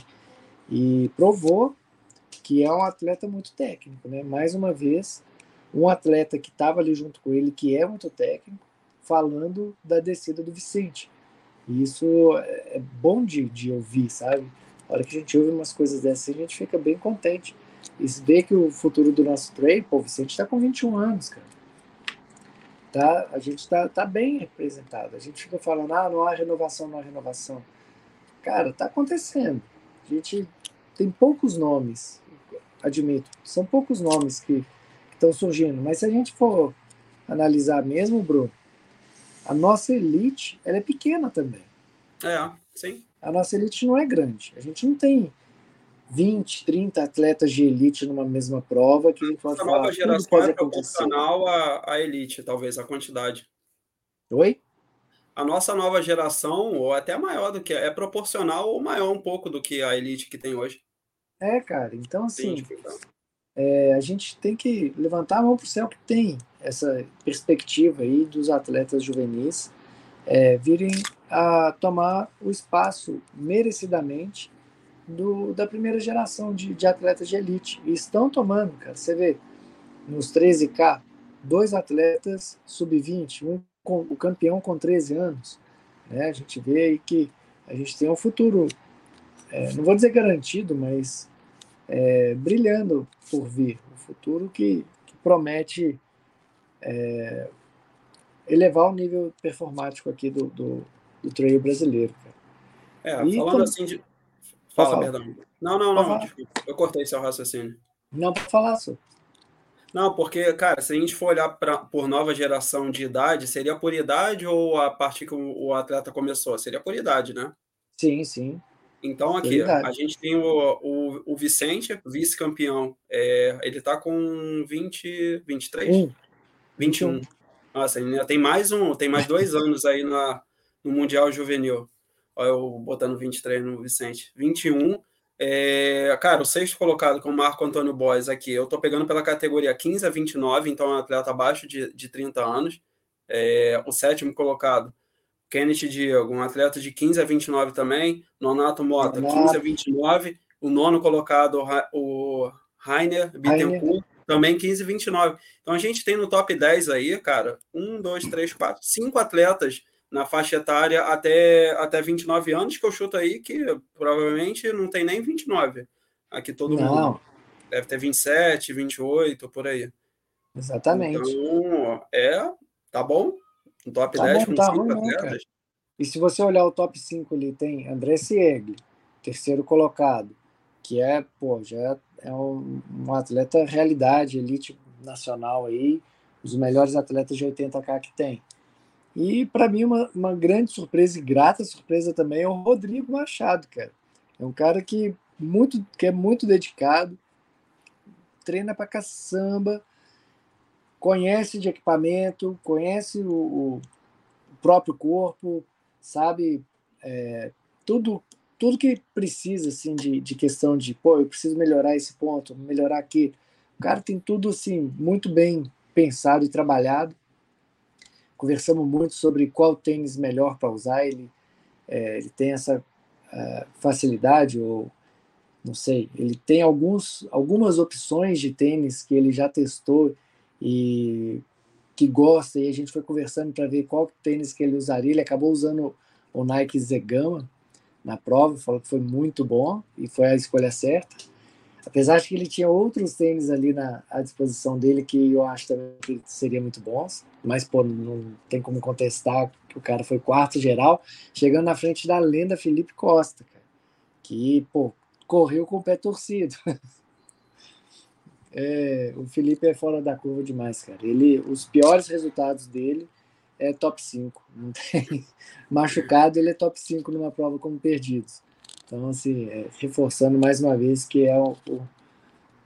e provou que é um atleta muito técnico, né? Mais uma vez, um atleta que estava ali junto com ele, que é muito técnico, falando da descida do Vicente. E isso é bom de, de ouvir, sabe? A hora que a gente ouve umas coisas dessas, a gente fica bem contente. E se vê que o futuro do nosso trail, pô, Vicente está com 21 anos, cara tá, a gente está tá bem representado. A gente fica falando, ah, não há renovação, não há renovação. Cara, está acontecendo. A gente tem poucos nomes, admito, são poucos nomes que estão surgindo, mas se a gente for analisar mesmo, Bruno, a nossa elite ela é pequena também. É, sim. A nossa elite não é grande. A gente não tem 20, 30 atletas de elite numa mesma prova que a gente pode a falar. nova geração pode é proporcional à, à elite, talvez, a quantidade. Oi? A nossa nova geração, ou até maior do que é proporcional ou maior um pouco do que a elite que tem hoje. É, cara. Então, assim, é, a gente tem que levantar a mão para o céu que tem essa perspectiva aí dos atletas juvenis é, virem a tomar o espaço merecidamente do, da primeira geração de, de atletas de elite. E estão tomando, cara. Você vê, nos 13K, dois atletas sub-20, um com, o campeão com 13 anos. Né? A gente vê aí que a gente tem um futuro, é, não vou dizer garantido, mas é, brilhando por vir. Um futuro que, que promete é, elevar o nível performático aqui do, do, do trail brasileiro. Cara. É, e falando assim de Fala, perdão. Não, não, não, desculpa. Eu cortei seu raciocínio. Não, para falar, senhor. Não, porque, cara, se a gente for olhar pra, por nova geração de idade, seria por idade ou a partir que o, o atleta começou? Seria por idade, né? Sim, sim. Então, aqui, a gente tem o, o, o Vicente, vice-campeão. É, ele tá com 20, 23? Um. 21. 21. Nossa, ainda tem mais um, tem mais dois anos aí na, no Mundial Juvenil. Olha eu botando 23 no Vicente. 21. É, cara, o sexto colocado com o Marco Antônio Boys aqui, eu tô pegando pela categoria 15 a 29, então é um atleta abaixo de, de 30 anos. É, o sétimo colocado, Kenneth Diego, um atleta de 15 a 29 também. Nonato Mota, 15 a 29. O nono colocado, o Rainer Bittencourt, também 15 a 29. Então a gente tem no top 10 aí, cara, um, dois, três, quatro, cinco atletas na faixa etária até, até 29 anos, que eu chuto aí que provavelmente não tem nem 29. Aqui todo não. mundo. Deve ter 27, 28, por aí. Exatamente. Então, é, tá bom. Top tá 10 bom, com tá 5 atletas. E se você olhar o top 5 ali, tem André Siegli, terceiro colocado, que é, pô, já é um, um atleta realidade, elite nacional aí, os melhores atletas de 80k que tem. E para mim, uma, uma grande surpresa e grata surpresa também é o Rodrigo Machado, cara. É um cara que, muito, que é muito dedicado, treina pra caçamba, conhece de equipamento, conhece o, o próprio corpo, sabe? É, tudo tudo que precisa assim de, de questão de pô eu preciso melhorar esse ponto melhorar aqui. O cara tem tudo assim muito bem pensado e trabalhado conversamos muito sobre qual tênis melhor para usar ele é, ele tem essa uh, facilidade ou não sei ele tem alguns algumas opções de tênis que ele já testou e que gosta e a gente foi conversando para ver qual tênis que ele usaria ele acabou usando o Nike Zegama na prova, falou que foi muito bom e foi a escolha certa. Apesar de que ele tinha outros tênis ali na, à disposição dele que eu acho também que seria muito bons, mas pô, não tem como contestar que o cara foi quarto geral, chegando na frente da lenda Felipe Costa, cara, que pô, correu com o pé torcido. É, o Felipe é fora da curva demais, cara. Ele, os piores resultados dele é top 5. Não tem machucado, ele é top 5 numa prova como perdidos. Então, assim, é, reforçando mais uma vez que é, o, o,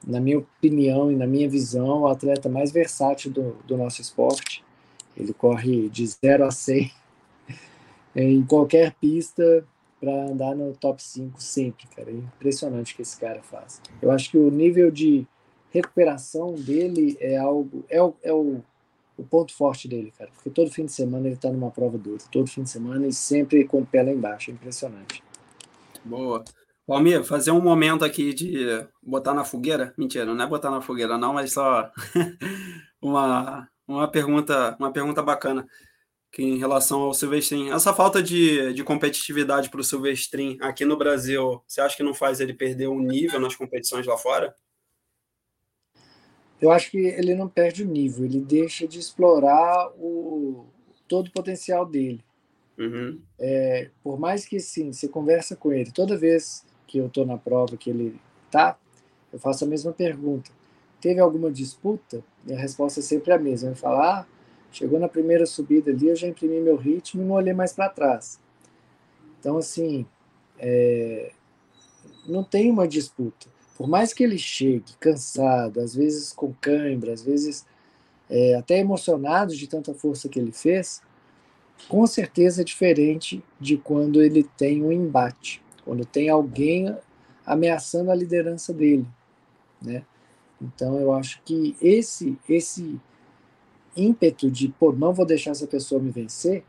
na minha opinião e na minha visão, o atleta mais versátil do, do nosso esporte. Ele corre de 0 a 100 em qualquer pista para andar no top 5 sempre, cara. É impressionante o que esse cara faz. Eu acho que o nível de recuperação dele é algo. É o, é o o ponto forte dele, cara. Porque todo fim de semana ele tá numa prova dura. Todo fim de semana e sempre com o pé lá embaixo. É impressionante. Boa. Palmir, fazer um momento aqui de botar na fogueira. Mentira, não é botar na fogueira, não, mas só uma, uma pergunta, uma pergunta bacana que em relação ao Silvestrin. Essa falta de, de competitividade para o Silvestrin aqui no Brasil, você acha que não faz ele perder o nível nas competições lá fora? eu acho que ele não perde o nível, ele deixa de explorar o, todo o potencial dele. Uhum. É, por mais que sim, você conversa com ele, toda vez que eu estou na prova que ele tá, eu faço a mesma pergunta. Teve alguma disputa? E a resposta é sempre a mesma. Ele fala, ah, chegou na primeira subida ali, eu já imprimi meu ritmo e não olhei mais para trás. Então, assim, é, não tem uma disputa por mais que ele chegue cansado, às vezes com cãibra, às vezes é, até emocionado de tanta força que ele fez, com certeza é diferente de quando ele tem um embate, quando tem alguém ameaçando a liderança dele, né? Então eu acho que esse esse ímpeto de pô, não vou deixar essa pessoa me vencer,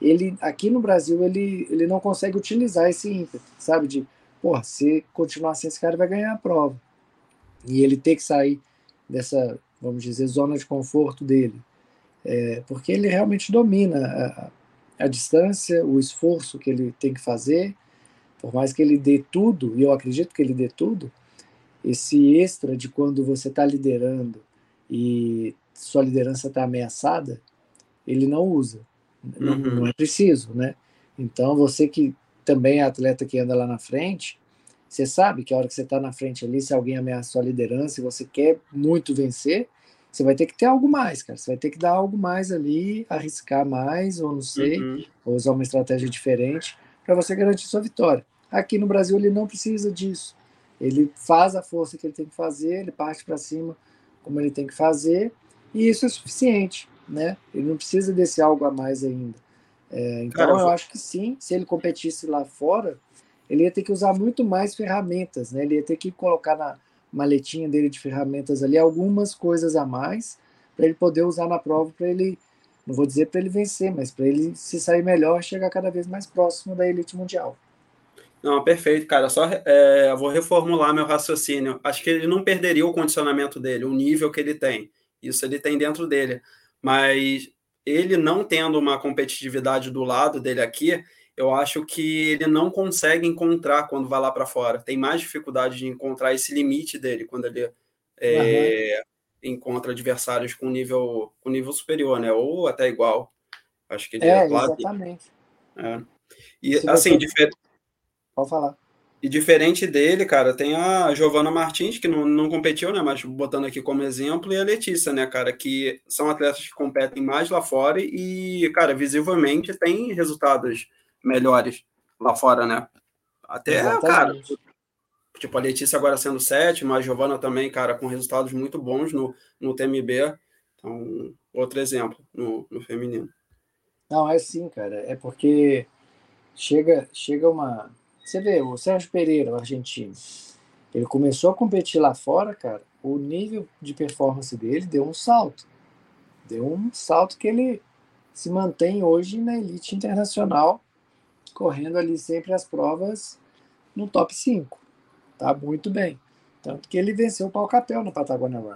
ele aqui no Brasil ele ele não consegue utilizar esse ímpeto, sabe de porra, se continuar assim, esse cara vai ganhar a prova. E ele ter que sair dessa, vamos dizer, zona de conforto dele. É, porque ele realmente domina a, a, distância, o esforço que ele tem que fazer, por mais que ele dê tudo, e eu acredito que ele dê tudo, esse extra de quando você está liderando e sua liderança está ameaçada, ele não usa. Não, uhum. não é preciso, né? Então, você que também é atleta que anda lá na frente, você sabe que a hora que você está na frente ali, se alguém ameaça sua liderança e você quer muito vencer, você vai ter que ter algo mais, cara. Você vai ter que dar algo mais ali, arriscar mais, ou não sei, uhum. ou usar uma estratégia diferente para você garantir sua vitória. Aqui no Brasil ele não precisa disso. Ele faz a força que ele tem que fazer, ele parte para cima como ele tem que fazer, e isso é suficiente, né? Ele não precisa desse algo a mais ainda. É, então Cara, eu acho que sim, se ele competisse lá fora, ele ia ter que usar muito mais ferramentas, né? Ele ia ter que colocar na maletinha dele de ferramentas ali algumas coisas a mais para ele poder usar na prova, para ele, não vou dizer para ele vencer, mas para ele se sair melhor, chegar cada vez mais próximo da elite mundial. Não, perfeito, cara. Só é, vou reformular meu raciocínio. Acho que ele não perderia o condicionamento dele, o nível que ele tem. Isso ele tem dentro dele. Mas ele não tendo uma competitividade do lado dele aqui, eu acho que ele não consegue encontrar quando vai lá para fora. Tem mais dificuldade de encontrar esse limite dele quando ele é, uhum. encontra adversários com nível, com nível superior, né? Ou até igual. Acho que ele é, é claro. Exatamente. É. E Se assim, você... diferente. Pode falar. E diferente dele, cara, tem a Giovana Martins, que não, não competiu, né? Mas botando aqui como exemplo, e a Letícia, né, cara, que são atletas que competem mais lá fora e, cara, visivelmente tem resultados melhores lá fora, né? Até, Exatamente. cara, tipo, a Letícia agora sendo sétima, a Giovana também, cara, com resultados muito bons no, no TMB. Então, outro exemplo no, no feminino. Não, é sim, cara. É porque chega, chega uma. Você vê, o Sérgio Pereira, o argentino, ele começou a competir lá fora, cara, o nível de performance dele deu um salto. Deu um salto que ele se mantém hoje na elite internacional, correndo ali sempre as provas no top 5. Tá muito bem. Tanto que ele venceu o pau capel no Patagonia Run.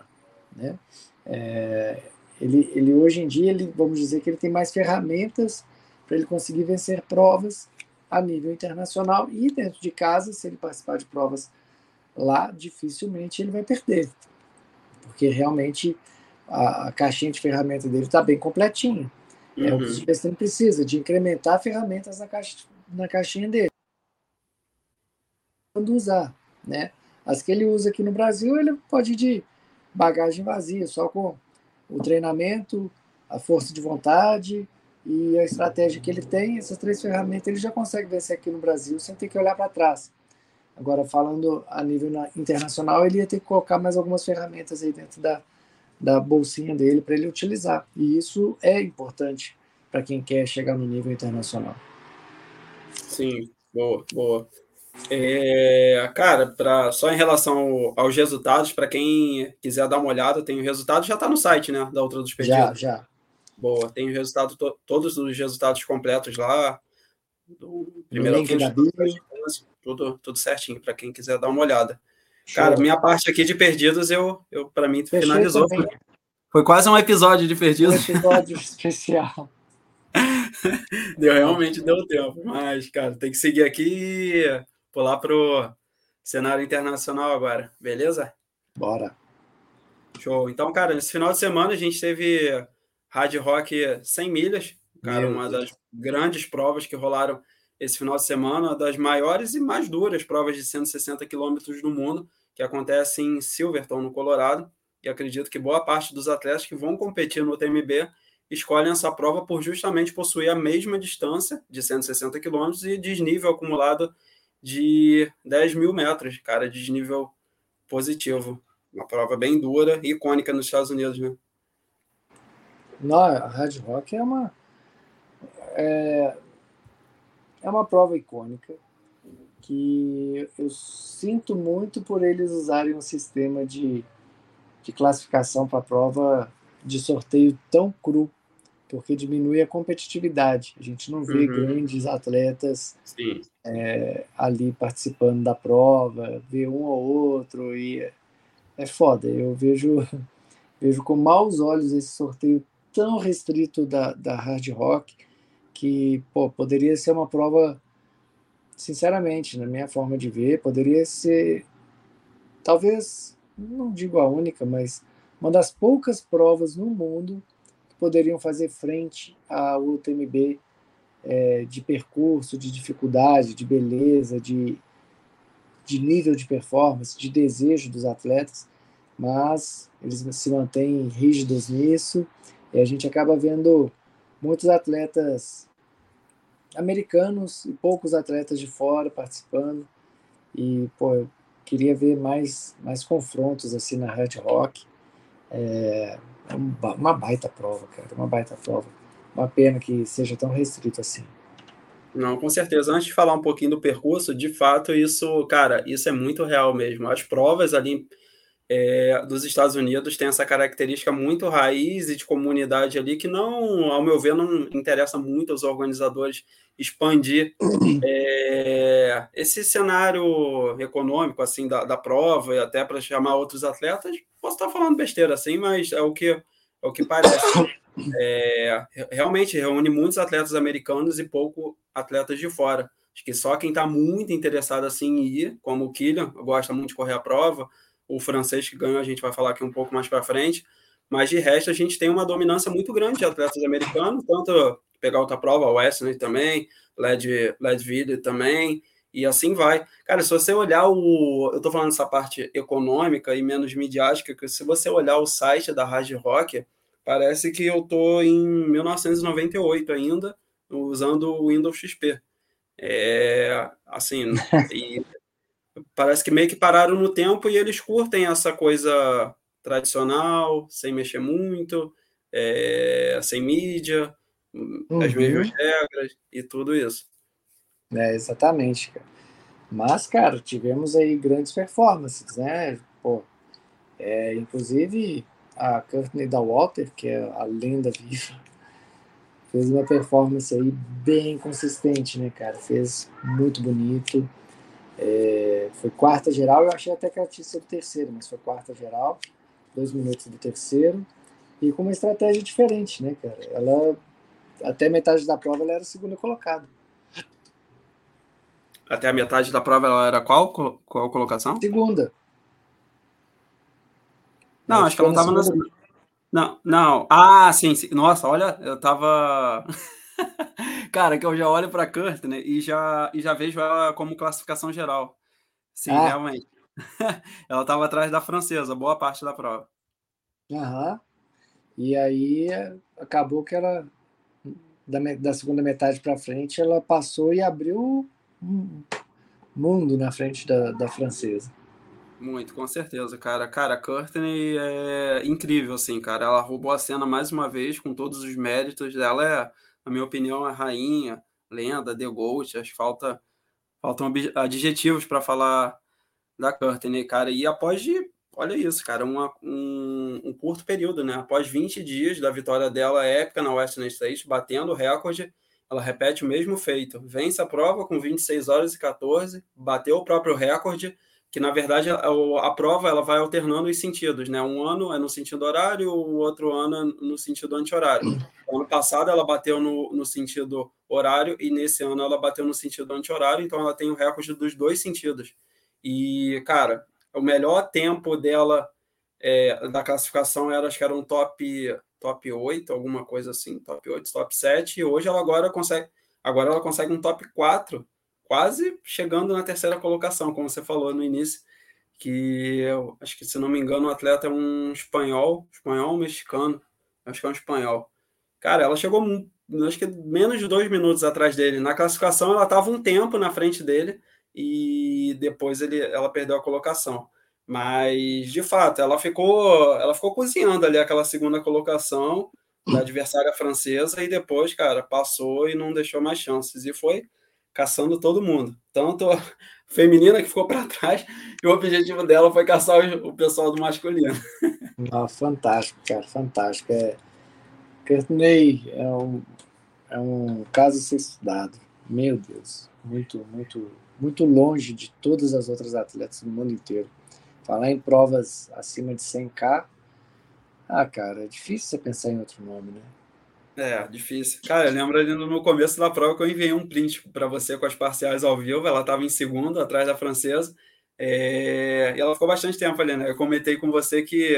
Né? É, ele, ele hoje em dia, ele, vamos dizer que ele tem mais ferramentas para ele conseguir vencer provas a nível internacional e dentro de casa, se ele participar de provas lá, dificilmente ele vai perder, porque realmente a, a caixinha de ferramenta dele está bem completinha. Uhum. É o que o Silvestre precisa, de incrementar ferramentas na, caixa, na caixinha dele. Quando usar, né? As que ele usa aqui no Brasil, ele pode ir de bagagem vazia, só com o treinamento, a força de vontade e a estratégia que ele tem, essas três ferramentas ele já consegue vencer aqui no Brasil sem ter que olhar para trás. Agora, falando a nível internacional, ele ia ter que colocar mais algumas ferramentas aí dentro da, da bolsinha dele para ele utilizar. E isso é importante para quem quer chegar no nível internacional. Sim, boa, boa. É, cara, pra, só em relação ao, aos resultados, para quem quiser dar uma olhada, tem o resultado, já está no site, né? Da Ultra dos Perdidos. Já, já. Boa, tem o resultado, to, todos os resultados completos lá. Do primeiro link da tudo, tudo certinho, para quem quiser dar uma olhada. Cara, minha parte aqui de Perdidos, eu, eu para mim, Fechei finalizou. Foi, foi quase um episódio de Perdidos. Um episódio especial. deu, realmente deu tempo, mas, cara, tem que seguir aqui pular para o cenário internacional agora, beleza? Bora. Show. Então, cara, nesse final de semana a gente teve Hard Rock 100 milhas, cara, Meu uma Deus. das grandes provas que rolaram esse final de semana, das maiores e mais duras provas de 160 quilômetros do mundo, que acontece em Silverton, no Colorado, e acredito que boa parte dos atletas que vão competir no TMB escolhem essa prova por justamente possuir a mesma distância de 160 quilômetros e desnível acumulado de 10 mil metros, cara, de desnível positivo. Uma prova bem dura e icônica nos Estados Unidos, né? Não, a Red Rock é uma é, é uma prova icônica que eu sinto muito por eles usarem um sistema de, de classificação para a prova de sorteio tão cru porque diminui a competitividade. A gente não vê uhum. grandes atletas é, ali participando da prova, vê um ou outro e é, é foda. Eu vejo vejo com maus olhos esse sorteio tão restrito da, da hard rock que pô, poderia ser uma prova, sinceramente, na minha forma de ver, poderia ser talvez não digo a única, mas uma das poucas provas no mundo poderiam fazer frente ao UTMB é, de percurso, de dificuldade, de beleza, de, de nível de performance, de desejo dos atletas, mas eles se mantêm rígidos nisso e a gente acaba vendo muitos atletas americanos e poucos atletas de fora participando e pô, eu queria ver mais mais confrontos assim na Red Rock é, é uma baita prova, cara, uma baita prova. Uma pena que seja tão restrito assim. Não, com certeza. Antes de falar um pouquinho do percurso, de fato, isso, cara, isso é muito real mesmo. As provas ali é, dos Estados Unidos têm essa característica muito raiz e de comunidade ali que não, ao meu ver, não interessa muito aos organizadores expandir é, esse cenário econômico assim da, da prova e até para chamar outros atletas Posso estar falando besteira assim, mas é o que, é o que parece. É, realmente reúne muitos atletas americanos e pouco atletas de fora. Acho que só quem está muito interessado assim em ir, como o Killian, gosta muito de correr a prova, o francês que ganhou, a gente vai falar aqui um pouco mais para frente, mas de resto a gente tem uma dominância muito grande de atletas americanos, tanto pegar outra prova, o Wesley também, Led, Ledville também, e assim vai. Cara, se você olhar o. Eu estou falando dessa parte econômica e menos midiática, que se você olhar o site da Hard Rock, parece que eu estou em 1998 ainda, usando o Windows XP. É, assim, parece que meio que pararam no tempo e eles curtem essa coisa tradicional, sem mexer muito, é, sem mídia, uhum. as mesmas regras e tudo isso. É, exatamente, cara. Mas, cara, tivemos aí grandes performances, né? Pô, é, inclusive a Courtney da Walter, que é a lenda viva, fez uma performance aí bem consistente, né, cara? Fez muito bonito. É, foi quarta geral, eu achei até que ela tinha sido terceira, mas foi quarta geral, dois minutos do terceiro, e com uma estratégia diferente, né, cara? Ela, até metade da prova, ela era segunda colocada. Até a metade da prova ela era qual, qual colocação? Segunda. Não, acho que ela não estava na segunda. Não, não. Ah, sim, sim. Nossa, olha, eu tava. Cara, que eu já olho para a Kurt, né? E já, e já vejo ela como classificação geral. Sim, ah. realmente. ela estava atrás da francesa, boa parte da prova. Aham. E aí acabou que ela, da, da segunda metade para frente, ela passou e abriu um mundo na frente da, da francesa. Muito, com certeza, cara. Cara, a Courtney é incrível, assim, cara. Ela roubou a cena mais uma vez, com todos os méritos dela. É, na minha opinião, a rainha, lenda, The Gold. Acho que falta, faltam adjetivos para falar da Courtney, cara. E após de, olha isso, cara, uma, um, um, curto período, né? Após 20 dias da vitória dela épica na Western States, batendo o recorde, ela repete o mesmo feito. Vence a prova com 26 horas e 14, bateu o próprio recorde que na verdade a, a, prova ela vai alternando os sentidos, né? Um ano é no sentido horário, o outro ano é no sentido anti-horário. Ano passado ela bateu no, no sentido horário e nesse ano ela bateu no sentido anti-horário, então ela tem o recorde dos dois sentidos. E, cara, o melhor tempo dela é, da classificação era, acho que era um top, top 8, alguma coisa assim, top 8, top 7, e hoje ela agora consegue, agora ela consegue um top 4 quase chegando na terceira colocação, como você falou no início, que eu acho que, se não me engano, o atleta é um espanhol, espanhol mexicano, acho que é um espanhol. Cara, ela chegou, acho que menos de dois minutos atrás dele. Na classificação, ela estava um tempo na frente dele e depois ele, ela perdeu a colocação. Mas, de fato, ela ficou, ela ficou cozinhando ali aquela segunda colocação da adversária francesa e depois, cara, passou e não deixou mais chances. E foi caçando todo mundo. Tanto a feminina que ficou para trás, e o objetivo dela foi caçar o pessoal do masculino. Ah, fantástico, cara, fantástico. É, Courtney é um, é um caso a ser estudado. Meu Deus, muito, muito, muito longe de todas as outras atletas do mundo inteiro. Falar em provas acima de 100K, ah, cara, é difícil você pensar em outro nome, né? É, difícil. Cara, eu lembro ali no começo da prova que eu enviei um print para você com as parciais ao vivo. Ela estava em segundo, atrás da francesa. É... E ela ficou bastante tempo ali, né? Eu comentei com você que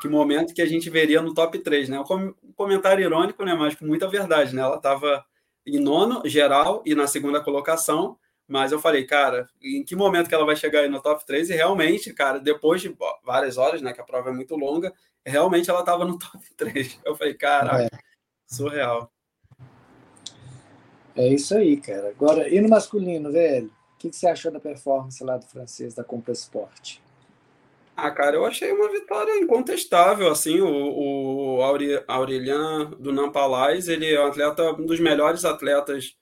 que momento que a gente veria no top 3, né? Um comentário irônico, né? Mas com muita verdade, né? Ela estava em nono geral e na segunda colocação, mas eu falei, cara, em que momento que ela vai chegar aí no top 3? E realmente, cara, depois de várias horas, né? Que a prova é muito longa, realmente ela estava no top 3. Eu falei, cara, é. Surreal. É isso aí, cara. Agora, e no masculino, velho? O que, que você achou da performance lá do francês da Compra Sport? Ah, cara, eu achei uma vitória incontestável, assim, o, o Aurélien do Nampalais, ele é um atleta, um dos melhores atletas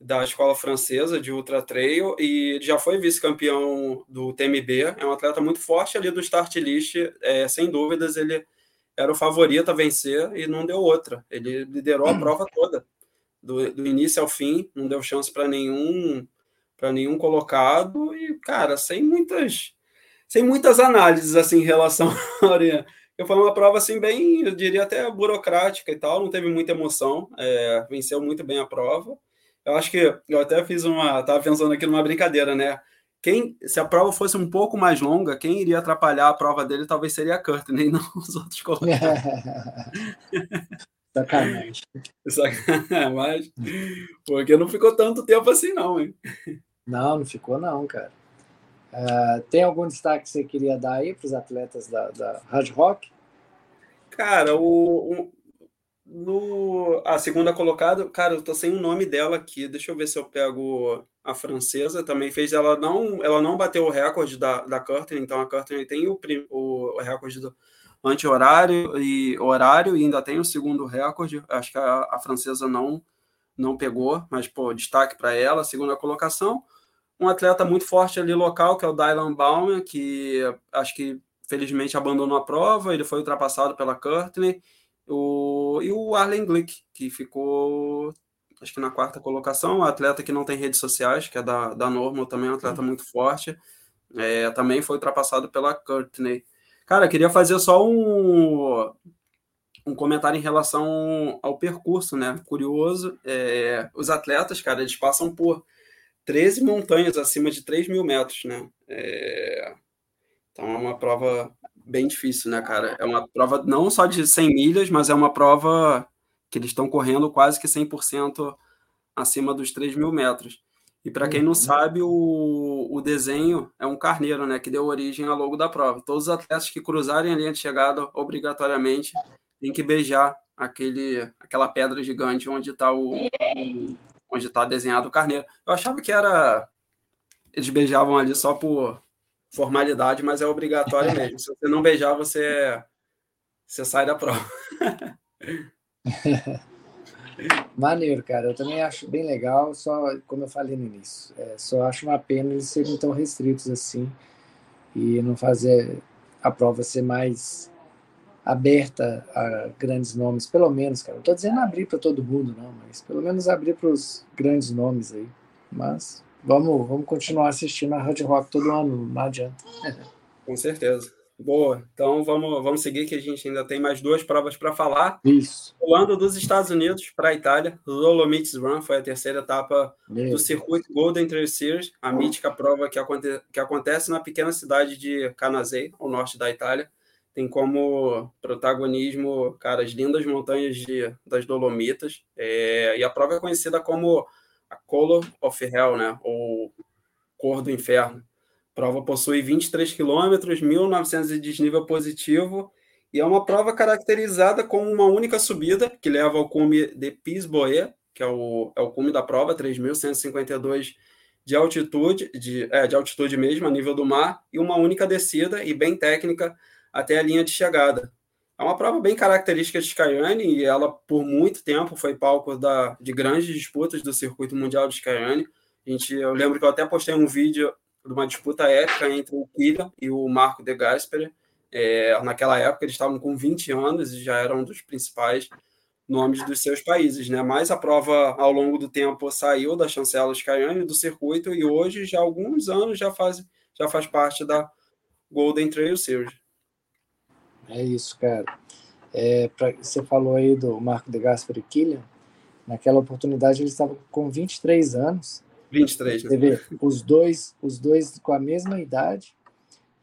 da escola francesa de ultra trail e já foi vice-campeão do TMB, é um atleta muito forte ali do start list, é, sem dúvidas ele era o favorito a vencer e não deu outra. Ele liderou a prova toda, do, do início ao fim, não deu chance para nenhum para nenhum colocado e cara, sem muitas sem muitas análises assim em relação à Oriana. Eu foi uma prova assim bem, eu diria até burocrática e tal, não teve muita emoção, é, venceu muito bem a prova. Eu acho que eu até fiz uma, tava pensando aqui numa brincadeira, né? Quem, se a prova fosse um pouco mais longa, quem iria atrapalhar a prova dele talvez seria a Courtney, não os outros colegas. Sacanagem. Sacanagem, mas porque não ficou tanto tempo assim, não, hein? Não, não ficou, não, cara. Uh, tem algum destaque que você queria dar aí para os atletas da, da Hard Rock? Cara, o, o, no, a segunda colocada, cara, eu tô sem o nome dela aqui. Deixa eu ver se eu pego a francesa. Também fez ela não, ela não bateu o recorde da, da Curtin, então a Curtin tem o, o, o recorde do anti-horário e horário e ainda tem o segundo recorde. Acho que a, a francesa não não pegou, mas pô, destaque para ela, segunda colocação. Um atleta muito forte ali local, que é o Dylan Bauman, que acho que felizmente abandonou a prova, ele foi ultrapassado pela Courtney. O, e o Arlen Glick, que ficou acho que na quarta colocação, um atleta que não tem redes sociais, que é da, da Normal, também é um atleta muito forte, é, também foi ultrapassado pela Courtney. Cara, queria fazer só um, um comentário em relação ao percurso, né? Curioso, é, os atletas, cara, eles passam por 13 montanhas acima de 3 mil metros, né? É, então é uma prova bem difícil, né, cara? É uma prova não só de 100 milhas, mas é uma prova que eles estão correndo quase que 100% acima dos 3 mil metros. E para quem não uhum. sabe, o, o desenho é um carneiro, né, que deu origem ao logo da prova. Todos os atletas que cruzarem a linha de chegada, obrigatoriamente, têm que beijar aquele, aquela pedra gigante onde está o onde está desenhado o carneiro. Eu achava que era eles beijavam ali só por formalidade, mas é obrigatório mesmo. Se você não beijar, você você sai da prova. Maneiro, cara. Eu também acho bem legal, só como eu falei no início, é, só acho uma pena eles serem tão restritos assim e não fazer a prova ser mais aberta a grandes nomes, pelo menos, cara. Não tô dizendo abrir para todo mundo, não, mas pelo menos abrir para os grandes nomes aí. Mas vamos, vamos continuar assistindo a Hard Rock todo ano, não adianta. Com certeza. Boa. Então vamos, vamos seguir que a gente ainda tem mais duas provas para falar. Isso. Pulando dos Estados Unidos para a Itália, Dolomites Run foi a terceira etapa do circuito Golden Trail Series, a mítica prova que, aconte, que acontece na pequena cidade de Canazei, ao norte da Itália. Tem como protagonismo, cara, as lindas montanhas de, das Dolomitas. É, e a prova é conhecida como a Color of Hell, né? Ou Cor do Inferno prova possui 23 quilômetros, 1.900 de desnível positivo e é uma prova caracterizada como uma única subida que leva ao cume de Pisboé, que é o, é o cume da prova, 3.152 de altitude, de, é, de altitude mesmo, a nível do mar, e uma única descida e bem técnica até a linha de chegada. É uma prova bem característica de Skyane e ela, por muito tempo, foi palco da, de grandes disputas do circuito mundial de Skyane. A gente, eu lembro que eu até postei um vídeo de uma disputa épica entre o Kylian e o Marco de Gasperi. É, naquela época eles estavam com 20 anos e já eram um dos principais nomes dos seus países, né? Mas a prova ao longo do tempo saiu da chancela Skyane do circuito e hoje já há alguns anos já faz já faz parte da Golden Trail Series. É isso, cara. É, pra, você falou aí do Marco de Gasperi Kylian. Naquela oportunidade eles estavam com 23 anos 23, né? Você os dois, os dois com a mesma idade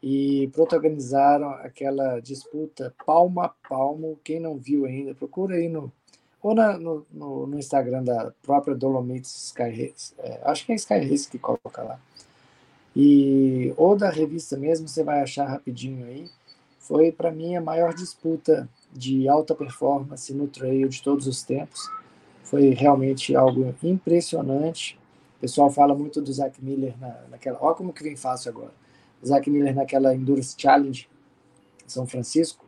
e protagonizaram aquela disputa palmo a palmo. Quem não viu ainda, procura aí no ou na, no, no, no, Instagram da própria Dolomites Sky Race. É, acho que é Sky Race que coloca lá. E ou da revista mesmo, você vai achar rapidinho aí. Foi para mim a maior disputa de alta performance no trail de todos os tempos. Foi realmente algo impressionante. O pessoal fala muito do Zack Miller na, naquela. Olha como que vem fácil agora. O Zack Miller naquela Endurance Challenge em São Francisco,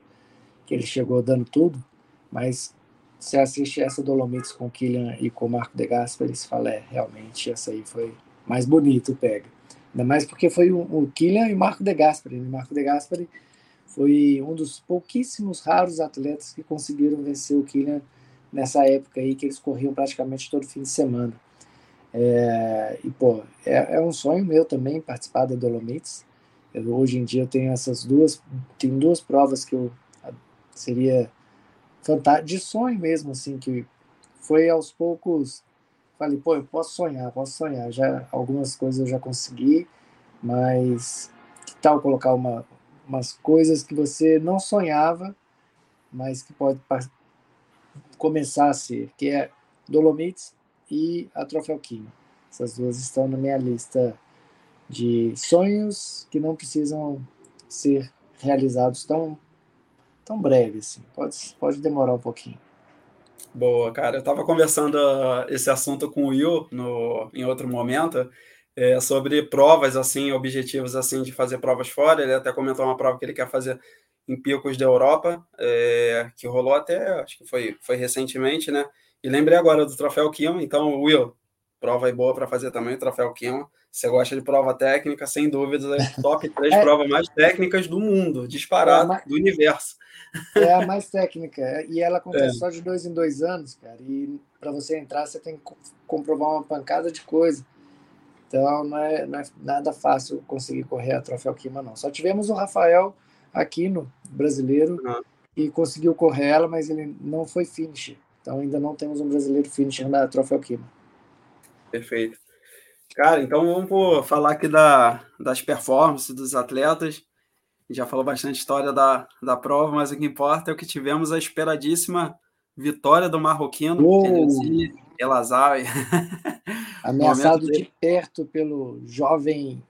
que ele chegou dando tudo, mas você assiste essa Dolomites com o Killian e com o Marco De Gasperi, você fala, é, realmente essa aí foi mais bonito, pega. Ainda mais porque foi o, o Killian e o Marco De Gasperi. O Marco De Gasperi foi um dos pouquíssimos raros atletas que conseguiram vencer o Killian nessa época aí que eles corriam praticamente todo fim de semana. É, e, pô, é, é, um sonho meu também participar da Dolomites. Eu, hoje em dia eu tenho essas duas, tem duas provas que eu seria fantástico, de sonho mesmo, assim, que foi aos poucos, falei, pô, eu posso sonhar, posso sonhar, já algumas coisas eu já consegui, mas que tal colocar uma, umas coisas que você não sonhava, mas que pode começar a ser, que é Dolomites, e a Troféu King. Essas duas estão na minha lista de sonhos que não precisam ser realizados tão, tão breve assim. Pode, pode demorar um pouquinho. Boa, cara. Eu estava conversando uh, esse assunto com o Will no, em outro momento é, sobre provas, assim, objetivos assim de fazer provas fora. Ele até comentou uma prova que ele quer fazer em Picos da Europa, é, que rolou até, acho que foi, foi recentemente, né? E lembrei agora do troféu Kima, então, Will, prova aí boa para fazer também, o troféu Kima. Você gosta de prova técnica, sem dúvidas, é top 3 é, provas mais técnicas do mundo, disparado, é mais, do universo. É a mais técnica, e ela acontece é. só de dois em dois anos, cara. E para você entrar, você tem que comprovar uma pancada de coisa. Então não é, não é nada fácil conseguir correr a troféu Kima, não. Só tivemos o Rafael aqui no brasileiro uhum. e conseguiu correr ela, mas ele não foi finisher. Então ainda não temos um brasileiro finisher na troféu Kima. Perfeito. Cara, então vamos falar aqui da, das performances dos atletas. Já falou bastante história da, da prova, mas o que importa é o que tivemos a esperadíssima vitória do marroquino, Elazawi. Ameaçado de perto pelo jovem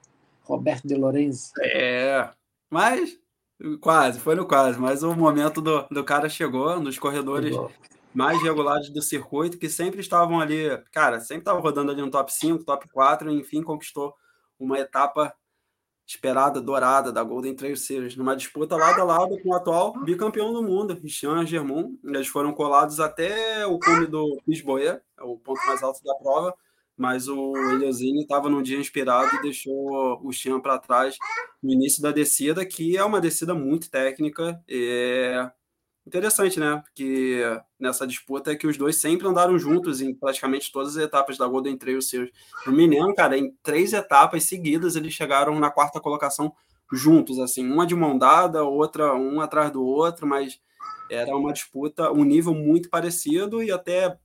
Roberto de Lorenzi. É, mas quase, foi no quase, mas o momento do, do cara chegou nos corredores chegou mais regulares do circuito, que sempre estavam ali, cara, sempre estavam rodando ali no top 5, top 4, e enfim conquistou uma etapa esperada, dourada da Golden Trail Series, numa disputa lado a lado com o atual bicampeão do mundo, Jean Germont. Eles foram colados até o cume do Lisboa, é o ponto mais alto da prova, mas o Eliosini estava num dia inspirado e deixou o Jean para trás no início da descida, que é uma descida muito técnica. É interessante, né? Porque nessa disputa é que os dois sempre andaram juntos em praticamente todas as etapas da Golden Trail Series. No Mineiro, cara, em três etapas seguidas eles chegaram na quarta colocação juntos, assim, uma de mão dada, outra um atrás do outro, mas era uma disputa, um nível muito parecido e até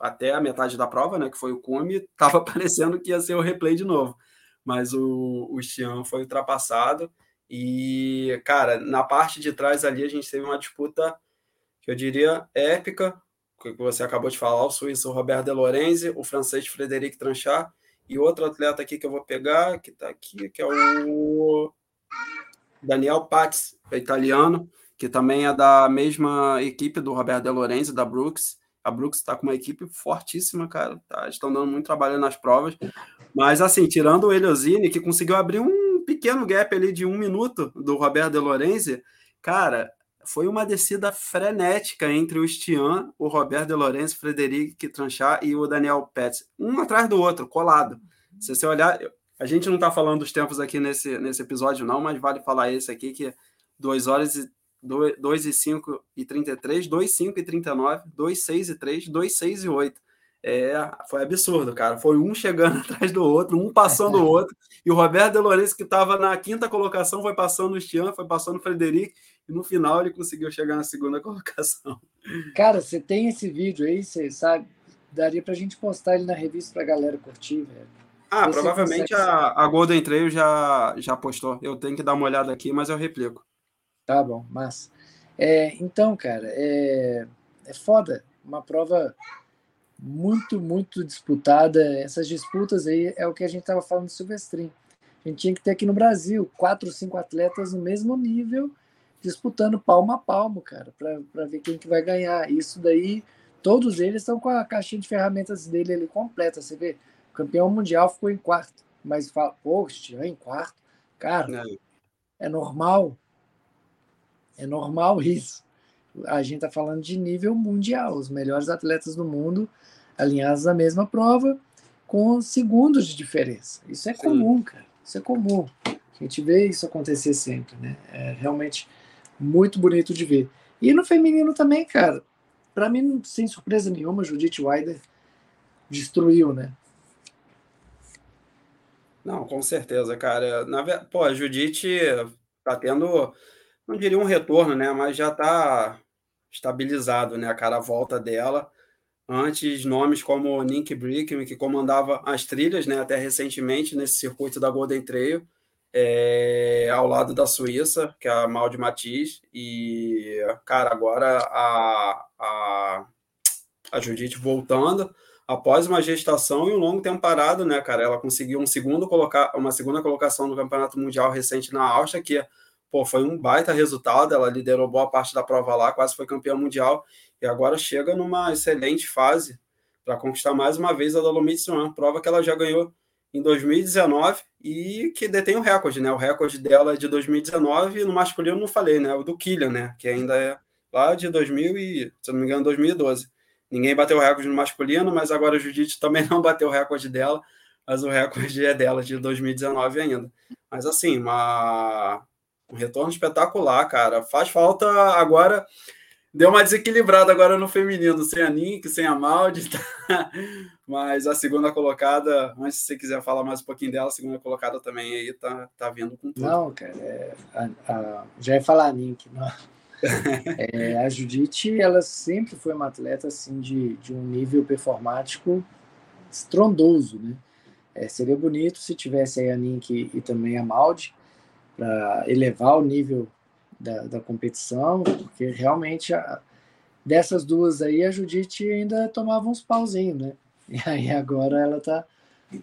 até a metade da prova, né, que foi o cume, estava parecendo que ia ser o replay de novo. Mas o, o Xian foi ultrapassado e, cara, na parte de trás ali a gente teve uma disputa que eu diria épica, que você acabou de falar, o suíço Robert De Lorenzi, o francês Frederic Tranchard, e outro atleta aqui que eu vou pegar, que está aqui, que é o Daniel Paz, italiano, que também é da mesma equipe do Robert De Lorenzi, da Brooks. A Brooks está com uma equipe fortíssima, cara. Tá, estão dando muito trabalho nas provas. Mas, assim, tirando o Eliosini, que conseguiu abrir um pequeno gap ali de um minuto do Robert De Lorenzi, cara, foi uma descida frenética entre o Stian, o Roberto De Lorenzo, o Frederic Tranchard e o Daniel Pets, um atrás do outro, colado. Se você olhar, a gente não está falando dos tempos aqui nesse, nesse episódio, não, mas vale falar esse aqui, que é 2 horas e 2, e 5 e 33, 2, 5 e 39, 2, 6 e 3, 2, 6 e 8. É, foi absurdo, cara. Foi um chegando atrás do outro, um passando o outro. E o Roberto De Lourenço, que estava na quinta colocação, foi passando o Stian, foi passando o Frederic e no final ele conseguiu chegar na segunda colocação. Cara, você tem esse vídeo aí, você sabe? Daria pra gente postar ele na revista pra galera curtir, velho. Ah, Esse provavelmente a, a Golden Trail já, já postou. Eu tenho que dar uma olhada aqui, mas eu replico. Tá bom, mas. É, então, cara, é, é foda. Uma prova muito, muito disputada. Essas disputas aí é o que a gente tava falando do Silvestrin. A gente tinha que ter aqui no Brasil quatro, cinco atletas no mesmo nível disputando palmo a palmo, cara, para ver quem que vai ganhar. Isso daí, todos eles estão com a caixinha de ferramentas dele ali completa. Você vê, o campeão mundial ficou em quarto, mas fala, poxa, em quarto, cara, é. é normal. É normal isso. A gente tá falando de nível mundial, os melhores atletas do mundo alinhados na mesma prova, com segundos de diferença. Isso é Sim. comum, cara. Isso é comum. A gente vê isso acontecer sempre, né? É realmente muito bonito de ver. E no feminino também, cara, para mim, sem surpresa nenhuma, Judith Wider destruiu, né? Não, com certeza, cara. Na, pô, a Judith tá tendo, não diria um retorno, né? Mas já tá estabilizado, né? A cara volta dela. Antes, nomes como Nick Brickman, que comandava as trilhas, né? Até recentemente, nesse circuito da Golden Trail é, ao lado da Suíça, que é a Mal de Matiz, e, cara, agora a, a, a Judite voltando após uma gestação e um longo tempo parado, né, cara? Ela conseguiu um segundo colocar, uma segunda colocação no Campeonato Mundial recente na Áustria, que pô, foi um baita resultado. Ela liderou boa parte da prova lá, quase foi campeã mundial e agora chega numa excelente fase para conquistar mais uma vez a Dolomites Run, prova que ela já ganhou em 2019 e que detém o recorde, né? O recorde dela é de 2019 no masculino não falei, né? O do Killian, né? Que ainda é lá de 2000 e, se não me engano, 2012. Ninguém bateu o recorde no masculino, mas agora a Judite também não bateu o recorde dela, mas o recorde é dela de 2019 ainda. Mas assim, uma... um retorno espetacular, cara. Faz falta agora deu uma desequilibrada agora no feminino, sem a Nink, sem a Maldi, tá? mas a segunda colocada, antes se você quiser falar mais um pouquinho dela, a segunda colocada também aí tá, tá vindo com tudo. Não, cara, é, a, a, já ia falar a Nink, não. é, a Judite, ela sempre foi uma atleta assim de, de um nível performático estrondoso, né? É, seria bonito se tivesse aí a Nink e também a Maldi para elevar o nível da, da competição, porque realmente a, dessas duas aí a Judite ainda tomava uns pauzinhos, né? E aí agora ela tá,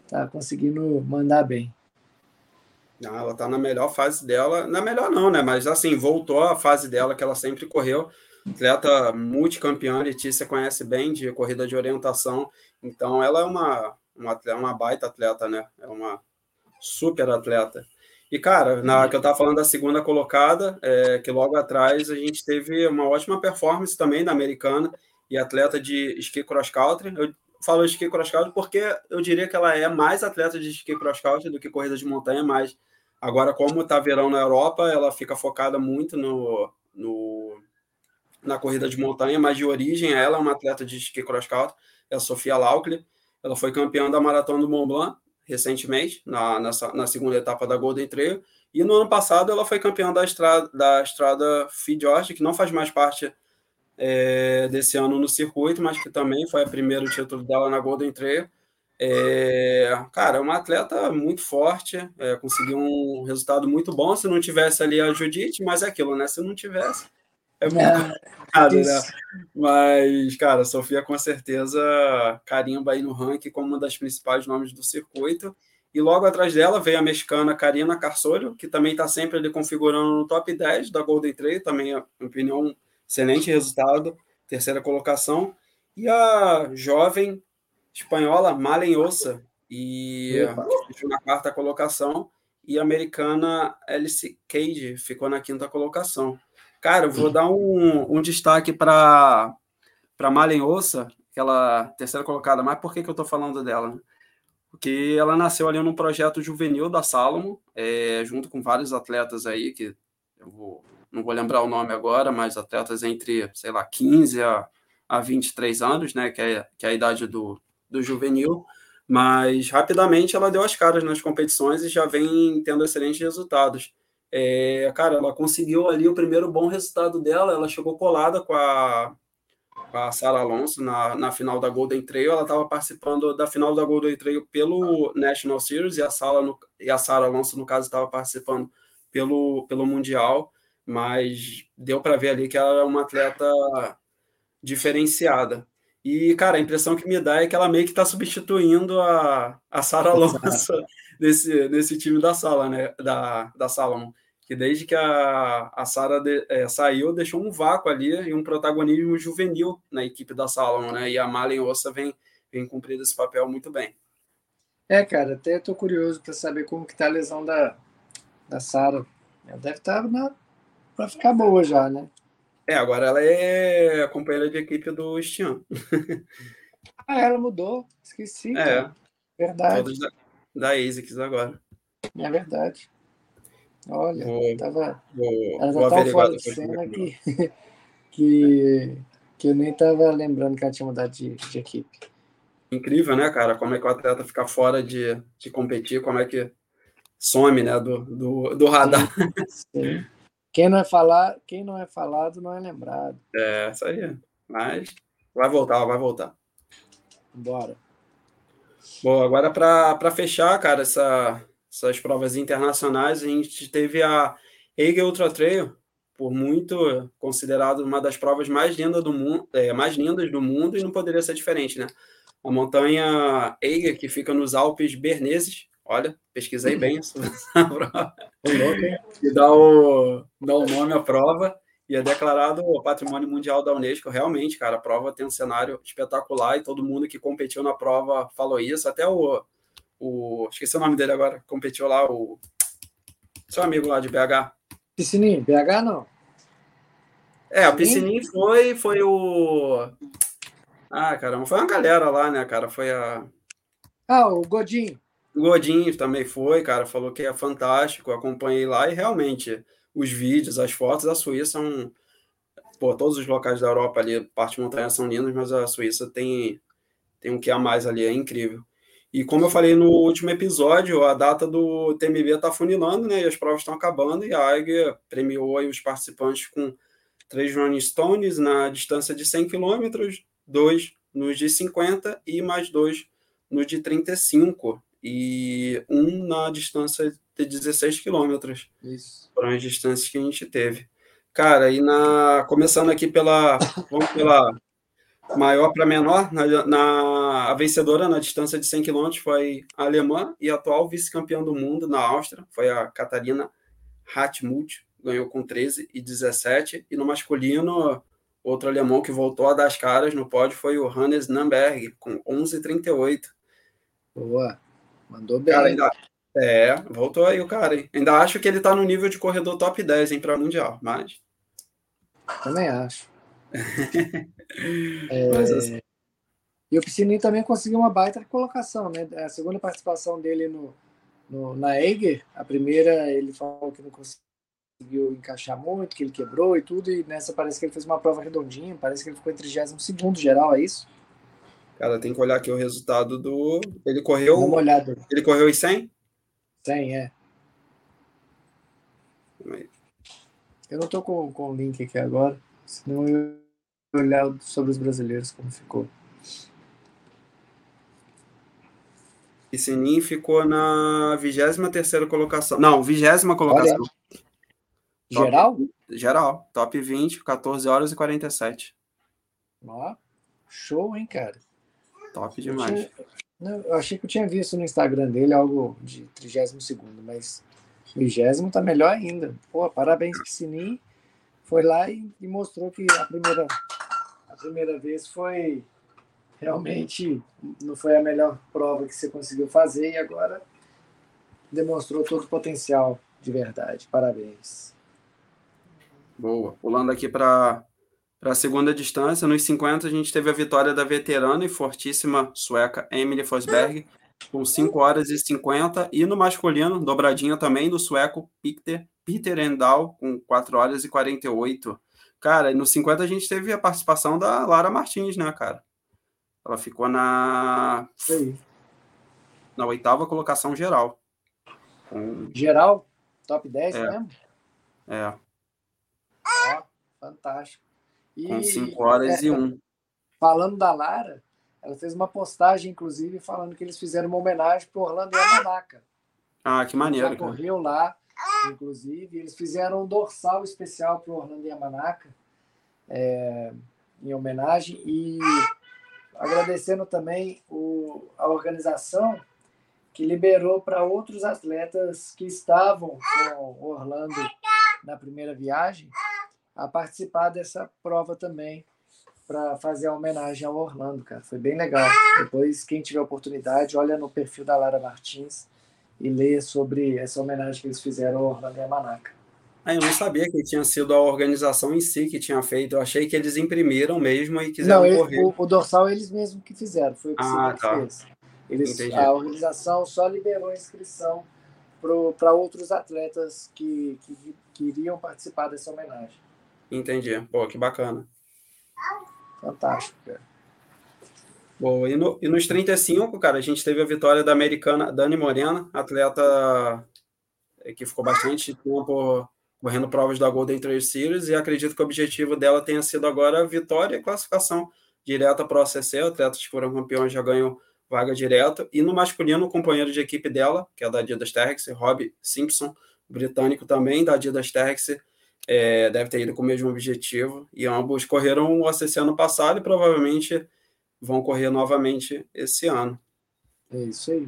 tá conseguindo mandar bem. Não, ela tá na melhor fase dela. Na melhor não, né? Mas assim, voltou à fase dela que ela sempre correu. Atleta multicampeã, Letícia conhece bem de corrida de orientação. Então ela é uma, uma, uma baita atleta, né? É uma super atleta. E, cara, na que eu estava falando da segunda colocada, é, que logo atrás a gente teve uma ótima performance também da americana e atleta de esqui cross country. Eu falo esqui cross country porque eu diria que ela é mais atleta de esqui cross country do que corrida de montanha, mas agora, como está verão na Europa, ela fica focada muito no, no, na corrida de montanha, mas de origem ela é uma atleta de esqui cross country, é a Sofia Lauckley. Ela foi campeã da Maratona do Mont Blanc recentemente, na, nessa, na segunda etapa da Golden Trail. E no ano passado ela foi campeã da estrada, da estrada George, que não faz mais parte é, desse ano no circuito, mas que também foi o primeiro título dela na Golden Trail. É, cara, é uma atleta muito forte, é, conseguiu um resultado muito bom. Se não tivesse ali a Judite, mas é aquilo, né? Se não tivesse, é muito é, complicado, né? Mas, cara, a Sofia com certeza carimba aí no ranking como uma das principais nomes do circuito. E logo atrás dela veio a mexicana Karina Carsolho, que também está sempre ali configurando no top 10 da Golden Trail, também, na minha opinião, um excelente resultado, terceira colocação. E a jovem espanhola Malen Ossa, e na quarta colocação, e a americana Alice Cage ficou na quinta colocação. Cara, eu vou dar um, um destaque para para Malen Ossa, aquela terceira colocada. Mas por que, que eu estou falando dela? Porque ela nasceu ali num projeto juvenil da Salomon, é, junto com vários atletas aí, que eu vou, não vou lembrar o nome agora, mas atletas entre, sei lá, 15 a, a 23 anos, né, que é, que é a idade do, do juvenil. Mas rapidamente ela deu as caras nas competições e já vem tendo excelentes resultados. É, cara, ela conseguiu ali o primeiro bom resultado dela. Ela chegou colada com a, com a Sara Alonso na, na final da Golden Trail. Ela estava participando da final da Golden Trail pelo National Series e a Sara, no, e a Sara Alonso, no caso, estava participando pelo, pelo Mundial. Mas deu para ver ali que ela é uma atleta diferenciada. E, cara, a impressão que me dá é que ela meio que está substituindo a, a Sara Alonso nesse, nesse time da sala, né? Da, da Salomon que desde que a, a Sara de, é, saiu, deixou um vácuo ali e um protagonismo juvenil na equipe da Salomon, né? E a Malen Ossa vem, vem cumprindo esse papel muito bem. É, cara, até estou curioso para saber como que tá a lesão da, da Sara. Ela deve estar tá para ficar boa já, né? É, agora ela é companheira de equipe do Stian. ah, ela mudou. Esqueci. É. Cara. Verdade. Todos da, ASICS agora. É verdade. Olha, vou, tava, vou, ela tá tão fora de cena que, que, que eu nem tava lembrando que ela tinha mudado de, de equipe. Incrível, né, cara? Como é que o atleta fica fora de, de competir, como é que some, né, do, do, do radar. Sim, sim. Quem não é falar, quem não é falado não é lembrado. É, isso aí. Mas vai voltar, vai voltar. Bora. Bom, agora para fechar, cara, essa, essas provas internacionais, a gente teve a Eiger Ultra Trail, por muito considerado uma das provas mais lindas do mundo, é, mais lindas do mundo e não poderia ser diferente, né? A montanha Eiger, que fica nos Alpes Berneses, olha, pesquisei bem essa prova, e dá o, dá o nome à prova, e é declarado Patrimônio Mundial da Unesco. Realmente, cara, a prova tem um cenário espetacular e todo mundo que competiu na prova falou isso, até o o. Esqueci o nome dele agora, competiu lá, o. Seu amigo lá de BH. Piscininho, BH não. É, o Piscininho foi, foi o. Ah, caramba, foi uma galera lá, né, cara? Foi a. Ah, o Godinho. O Godinho também foi, cara, falou que é fantástico, acompanhei lá e realmente os vídeos, as fotos da Suíça são. Pô, todos os locais da Europa ali, parte montanha são lindos, mas a Suíça tem, tem um que a mais ali, é incrível. E como eu falei no último episódio, a data do TMB está funilando, né? E as provas estão acabando, e a AIG premiou os participantes com três running stones na distância de 100 km, dois nos de 50 e mais dois nos de 35 e um na distância de 16 quilômetros. Isso. Foram as distâncias que a gente teve. Cara, e na começando aqui pela vamos pela maior para menor, na, na, a vencedora na distância de 100 km foi a alemã e atual vice-campeã do mundo na Áustria, foi a Catarina Hartmut, ganhou com 13 e 17, e no masculino, outro alemão que voltou a dar as caras no pódio foi o Hannes Namberg, com 11 e 38. Boa, mandou bem. Cara, ainda, é, voltou aí o cara, hein? Ainda acho que ele tá no nível de corredor top 10, hein, para Mundial, mas... Também acho. é... Mas, assim... E o Piscininho também conseguiu uma baita colocação, né? A segunda participação dele no, no, na Eiger, a primeira ele falou que não conseguiu encaixar muito, que ele quebrou e tudo, e nessa parece que ele fez uma prova redondinha, parece que ele ficou em 32 geral, é isso? Cara, tem que olhar aqui o resultado do. Ele correu. Dá uma olhada. Ele correu em 100? 100, é. Eu não tô com, com o link aqui agora, senão eu olhar sobre os brasileiros como ficou. E Sinim ficou na 23 colocação. Não, 20 colocação. Olha. Geral? Top, geral. Top 20, 14 horas e 47. Ó, show, hein, cara? Top demais. Eu, tinha, eu achei que eu tinha visto no Instagram dele algo de 32, mas 20 tá melhor ainda. Pô, parabéns, Piscinim. Foi lá e, e mostrou que a primeira a primeira vez foi realmente não foi a melhor prova que você conseguiu fazer e agora demonstrou todo o potencial de verdade. Parabéns. Boa. Pulando aqui para a segunda distância, nos 50 a gente teve a vitória da veterana e fortíssima sueca Emily Fosberg com 5 horas e 50 e no masculino, dobradinha também do sueco Peter, Peter Endal com 4 horas e 48. Cara, no 50 a gente teve a participação da Lara Martins, né, cara? Ela ficou na. Na oitava colocação geral. Com... Geral? Top 10 é. mesmo? É. Ó, fantástico. E, com 5 horas é, e 1. Um. Falando da Lara, ela fez uma postagem, inclusive, falando que eles fizeram uma homenagem para Orlando Yamanaka. Ah, que maneiro. Ela correu lá inclusive. Eles fizeram um dorsal especial para o Orlando Yamanaka, é, em homenagem, e agradecendo também o, a organização que liberou para outros atletas que estavam com o Orlando na primeira viagem a participar dessa prova também para fazer a homenagem ao Orlando, cara. Foi bem legal. Depois, quem tiver oportunidade, olha no perfil da Lara Martins e ler sobre essa homenagem que eles fizeram ao Orlando Yamanaka. Ah, eu não sabia que tinha sido a organização em si que tinha feito. Eu achei que eles imprimiram mesmo e quiseram não, ele, correr. O, o, dorsal eles mesmos que fizeram, foi o que ah, tá. fez. Eles, a organização só liberou a inscrição para outros atletas que, que, que iriam participar dessa homenagem. Entendi. Pô, que bacana. Fantástico, cara. Bom, e, no, e nos 35, cara, a gente teve a vitória da americana Dani Morena, atleta que ficou bastante tempo correndo provas da Golden Trail Series, e acredito que o objetivo dela tenha sido agora a vitória e classificação direta para o ACC. Atletas que foram campeões já ganham vaga direta. E no masculino, o companheiro de equipe dela, que é da Adidas Terrex, Rob Simpson, britânico também da Adidas Terrex, é, deve ter ido com o mesmo objetivo. E ambos correram o ACC ano passado e provavelmente vão correr novamente esse ano. É isso aí.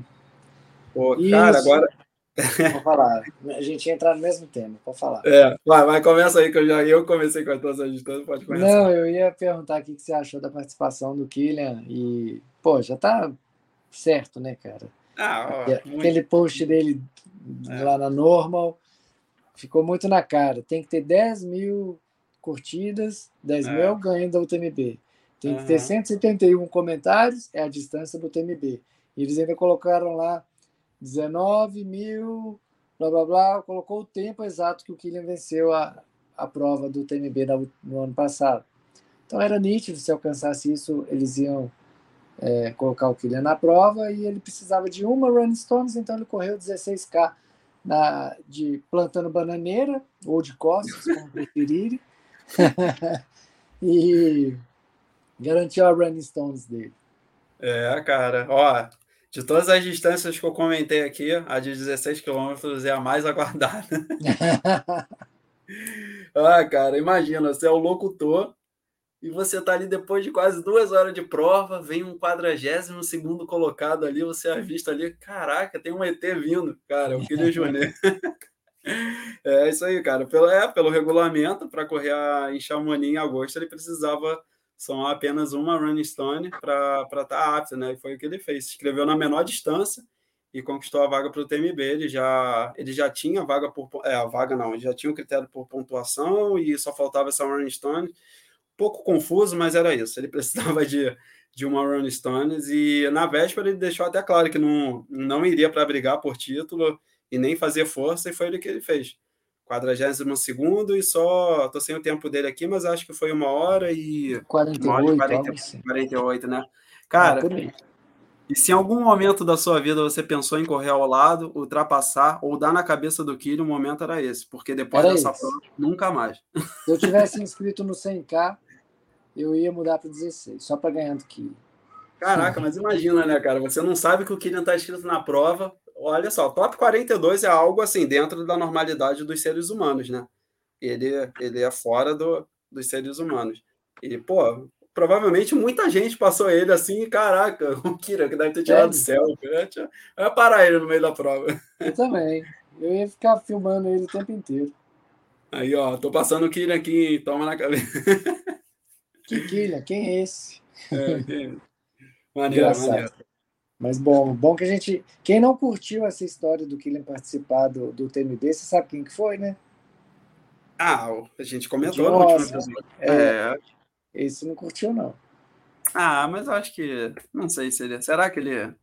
Pô, isso. cara, agora. Vou falar. A gente entrar no mesmo tema, pode falar. É, vai, vai, começa aí, que eu já eu comecei com a atuação de todos, pode começar. Não, eu ia perguntar o que você achou da participação do Killian e, pô, já tá certo, né, cara? Ah, ó, Aquele muito... post dele é. lá na Normal ficou muito na cara. Tem que ter 10 mil curtidas, 10 é. mil ganho da UTMB. Tem que ter 171 comentários, é a distância do TMB. E eles ainda colocaram lá 19 mil, blá blá blá, colocou o tempo exato que o Killian venceu a, a prova do TMB no, no ano passado. Então era nítido, se alcançasse isso, eles iam é, colocar o Killian na prova e ele precisava de uma Run Stones, então ele correu 16K na, de plantando bananeira ou de costas, como preferirem, e garantiu a Run Stones dele. É, cara, ó, de todas as distâncias que eu comentei aqui, a de 16 quilômetros é a mais aguardada. ah, cara, imagina, você é o locutor e você tá ali depois de quase duas horas de prova, vem um quadragésimo segundo colocado ali, você avista ali, caraca, tem um ET vindo, cara, é o Kylian Jornet. é isso aí, cara. Pelo, é, pelo regulamento, para correr a, em Chamonix em agosto, ele precisava só apenas uma running stone para estar tá apto, né? E foi o que ele fez. Se inscreveu na menor distância e conquistou a vaga para o TMB. Ele já, ele já tinha vaga por. É, a vaga não, ele já tinha o critério por pontuação e só faltava essa running stone pouco confuso, mas era isso. Ele precisava de, de uma Rolling Stones e na véspera ele deixou até claro que não, não iria para brigar por título e nem fazer força, e foi o que ele fez. 42 segundo e só. Tô sem o tempo dele aqui, mas acho que foi uma hora e. 48, uma hora e 40, 48, né? Cara, é e se em algum momento da sua vida você pensou em correr ao lado, ultrapassar ou dar na cabeça do Killian, o momento era esse, porque depois era dessa prova, nunca mais. Se eu tivesse inscrito no 100K, eu ia mudar para 16, só para ganhar do Killian. Caraca, mas imagina, né, cara? Você não sabe que o Killian está escrito na prova. Olha só, top 42 é algo assim, dentro da normalidade dos seres humanos, né? Ele, ele é fora do, dos seres humanos. E, pô, provavelmente muita gente passou ele assim, caraca, o Kira, que deve ter tirado é. selfie. Né? Eu ia parar ele no meio da prova. Eu também. Eu ia ficar filmando ele o tempo inteiro. Aí, ó, tô passando o Kira aqui, toma na cabeça. Que Killian? Quem é esse? É, que... Maneiro, maneiro. Mas bom, bom que a gente. Quem não curtiu essa história do Killian participar do, do TMB, você sabe quem que foi, né? Ah, a gente comentou no último episódio. É, é. Esse não curtiu, não. Ah, mas eu acho que. Não sei se ele. Será que ele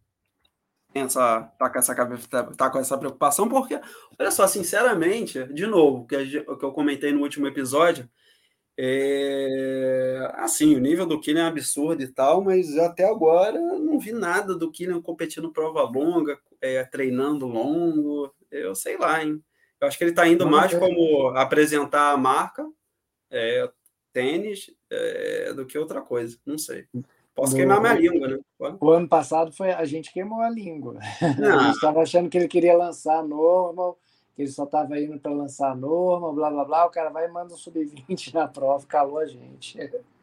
pensa, tá com essa tá, tá com essa preocupação? Porque, olha só, sinceramente, de novo, o que eu comentei no último episódio é, assim, o nível do Kylian é absurdo e tal, mas até agora não vi nada do Kylian competindo prova longa, é, treinando longo. Eu sei lá, hein? Eu acho que ele está indo mais é. como apresentar a marca, é, tênis, é, do que outra coisa. Não sei. Posso queimar minha língua, né? O ano passado foi a gente queimou a língua. Não. A gente estava achando que ele queria lançar normal que ele só estava indo para lançar a norma, blá blá blá. O cara vai e manda um sub-20 na prova, calou a gente.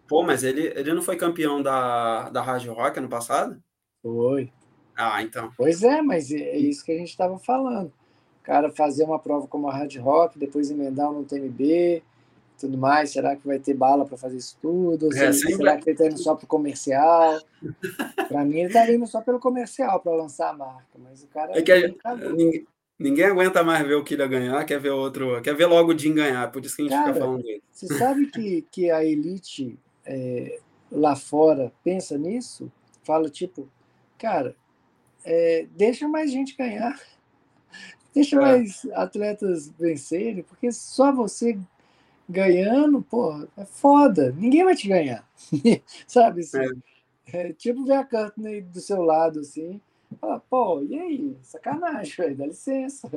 Pô, mas ele, ele não foi campeão da, da Rádio Rock ano passado? Foi. Ah, então. Pois é, mas é, é isso que a gente estava falando. O cara fazer uma prova como a Rádio Rock, depois emendar no TMB, tudo mais. Será que vai ter bala para fazer isso tudo? É, será que ele está indo só para o comercial? para mim, ele está indo só pelo comercial para lançar a marca, mas o cara. É que a, ninguém, Ninguém aguenta mais ver o Kira ganhar, quer ver outro, quer ver logo o Jim ganhar, por isso que a gente Cara, fica falando dele. Você sabe que, que a elite é, lá fora pensa nisso? Fala tipo, cara, é, deixa mais gente ganhar, deixa é. mais atletas vencerem, porque só você ganhando, pô, é foda, ninguém vai te ganhar, sabe? Assim, é. é. tipo ver a Courtney do seu lado, assim, Fala, pô, e aí? Sacanagem, velho, dá licença.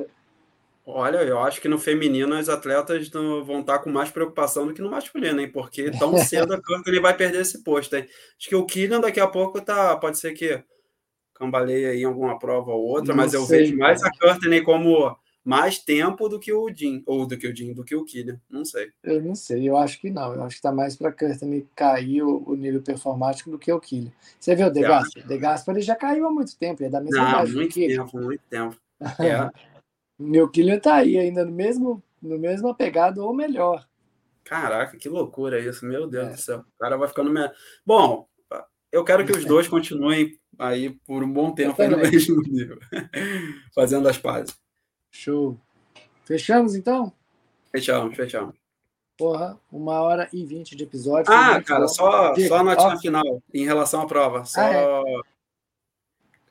Olha, eu acho que no feminino as atletas vão estar com mais preocupação do que no masculino, hein? Porque tão cedo a ele vai perder esse posto, hein? Acho que o Killian daqui a pouco tá. Pode ser que cambaleie aí em alguma prova ou outra, não mas eu sei, vejo mais cara. a Courtney como mais tempo do que o Jim, ou do que o Jim, do que o Killian, não sei. Eu não sei, eu acho que não. Eu acho que está mais para Courtney cair o, o, nível performático do que o Killian. Você viu o De Gaspar? De Gaspar ele já caiu há muito tempo, ele é da mesma não, idade muito tempo, muito tempo. É. Meu Killian está aí ainda no mesmo, no mesmo apegado ou melhor. Caraca, que loucura isso, meu Deus é. do céu. O cara vai ficando... Me... Bom, eu quero que os dois continuem aí por um bom tempo no mesmo nível, fazendo as pazes. Show. Fechamos então? Fechamos, fechamos. Porra, uma hora e vinte de episódio. Ah, cara, só, só a notinha final em relação à prova. Só... Ah, é?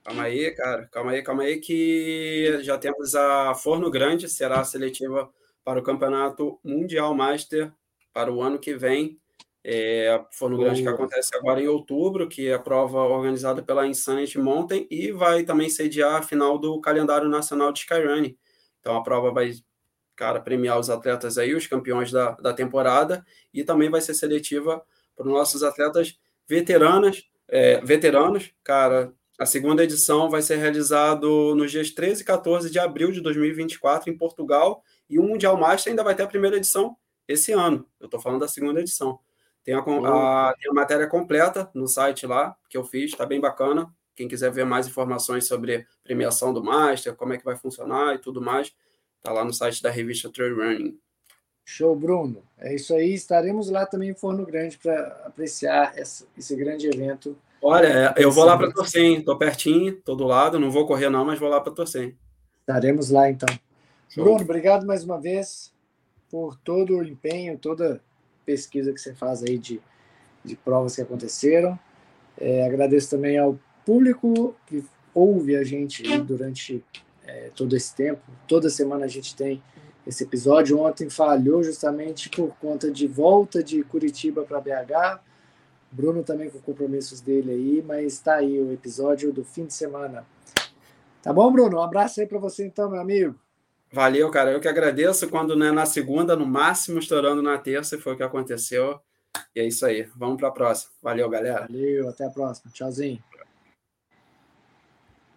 Calma aí, cara. Calma aí, calma aí, que já temos a Forno Grande, será a seletiva para o Campeonato Mundial Master para o ano que vem. É, Forno Grande que acontece agora em outubro, que é a prova organizada pela Insanity Mountain e vai também sediar a final do calendário nacional de Skyrunning. Então a prova vai, cara, premiar os atletas aí, os campeões da, da temporada, e também vai ser seletiva para os nossos atletas veteranas, é, veteranos, cara. A segunda edição vai ser realizado nos dias 13 e 14 de abril de 2024 em Portugal, e o Mundial Master ainda vai ter a primeira edição esse ano. Eu estou falando da segunda edição. Tem a, a, tem a matéria completa no site lá, que eu fiz, está bem bacana. Quem quiser ver mais informações sobre premiação do Master, como é que vai funcionar e tudo mais, está lá no site da revista Trail Running. Show, Bruno. É isso aí. Estaremos lá também em Forno Grande para apreciar esse, esse, grande evento. Olha, eu vou lá para torcer, hein? Estou pertinho, estou do lado, não vou correr não, mas vou lá para torcer. Estaremos lá então. Show. Bruno, obrigado mais uma vez por todo o empenho, toda pesquisa que você faz aí de, de provas que aconteceram. É, agradeço também ao público que ouve a gente durante é, todo esse tempo. Toda semana a gente tem esse episódio. Ontem falhou justamente por conta de volta de Curitiba para BH. Bruno também com compromissos dele aí, mas está aí o episódio do fim de semana. Tá bom, Bruno? Um abraço aí para você então, meu amigo. Valeu, cara. Eu que agradeço. Quando não é na segunda, no máximo estourando na terça, foi o que aconteceu. E é isso aí. Vamos para a próxima. Valeu, galera. Valeu, até a próxima. Tchauzinho.